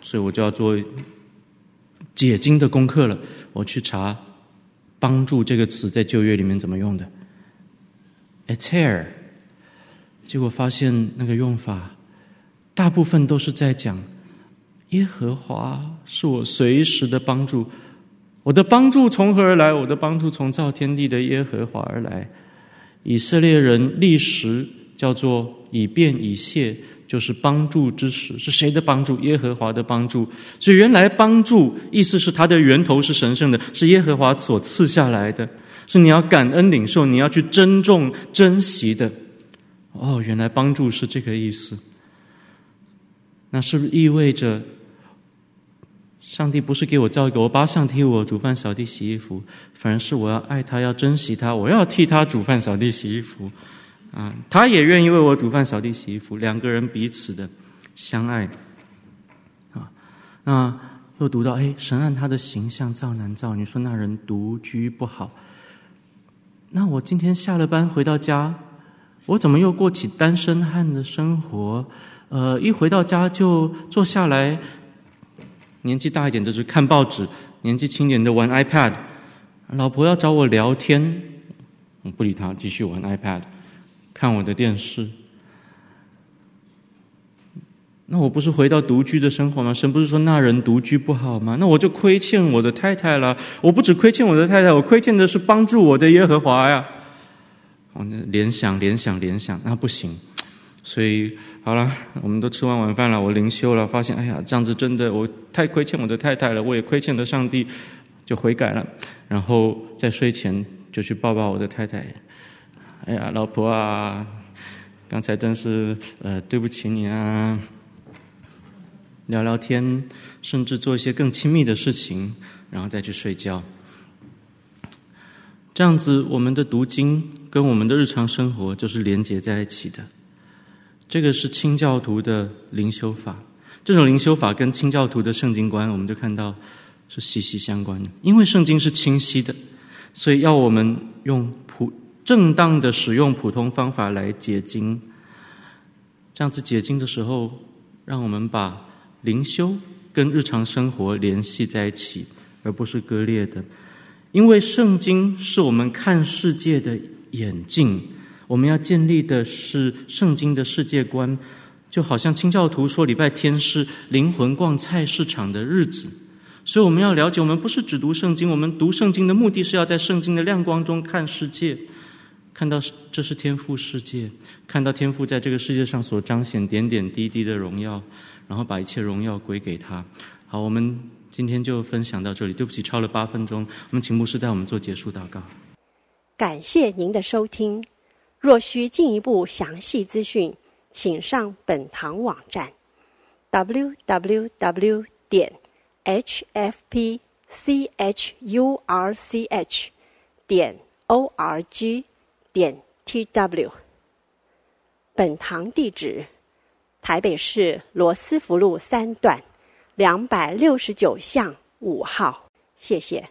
所以我就要做解经的功课了。我去查“帮助”这个词在旧约里面怎么用的。Eter，结果发现那个用法大部分都是在讲耶和华是我随时的帮助。我的帮助从何而来？我的帮助从造天地的耶和华而来。以色列人历时叫做以便以谢，就是帮助之时，是谁的帮助？耶和华的帮助。所以原来帮助意思是它的源头是神圣的，是耶和华所赐下来的，是你要感恩领受，你要去珍重珍惜的。哦，原来帮助是这个意思。那是不是意味着上帝不是给我造一个欧巴桑替我煮饭、扫地、洗衣服，反而是我要爱他，要珍惜他，我要替他煮饭、扫地、洗衣服。啊，他也愿意为我煮饭、扫地、洗衣服，两个人彼此的相爱。啊，那又读到，哎，神按他的形象造男造女，说那人独居不好。那我今天下了班回到家，我怎么又过起单身汉的生活？呃，一回到家就坐下来，年纪大一点的就看报纸，年纪轻点的玩 iPad。老婆要找我聊天，我不理他，继续玩 iPad。看我的电视，那我不是回到独居的生活吗？神不是说那人独居不好吗？那我就亏欠我的太太了。我不只亏欠我的太太，我亏欠的是帮助我的耶和华呀。我那联想、联想、联想，那不行。所以好了，我们都吃完晚饭了，我灵修了，发现哎呀，这样子真的我太亏欠我的太太了，我也亏欠了上帝，就悔改了。然后在睡前就去抱抱我的太太。哎呀，老婆啊，刚才真是呃对不起你啊。聊聊天，甚至做一些更亲密的事情，然后再去睡觉。这样子，我们的读经跟我们的日常生活就是连结在一起的。这个是清教徒的灵修法，这种灵修法跟清教徒的圣经观，我们就看到是息息相关的。因为圣经是清晰的，所以要我们用普。正当的使用普通方法来解经，这样子解经的时候，让我们把灵修跟日常生活联系在一起，而不是割裂的。因为圣经是我们看世界的眼镜，我们要建立的是圣经的世界观，就好像清教徒说礼拜天是灵魂逛菜市场的日子，所以我们要了解，我们不是只读圣经，我们读圣经的目的是要在圣经的亮光中看世界。看到这是天赋世界，看到天赋在这个世界上所彰显点点滴滴的荣耀，然后把一切荣耀归给他。好，我们今天就分享到这里。对不起，超了八分钟。我们请牧师带我们做结束祷告。感谢您的收听。若需进一步详细资讯，请上本堂网站：www 点 hfpchurch 点 org。点 tw，本堂地址：台北市罗斯福路三段两百六十九巷五号。谢谢。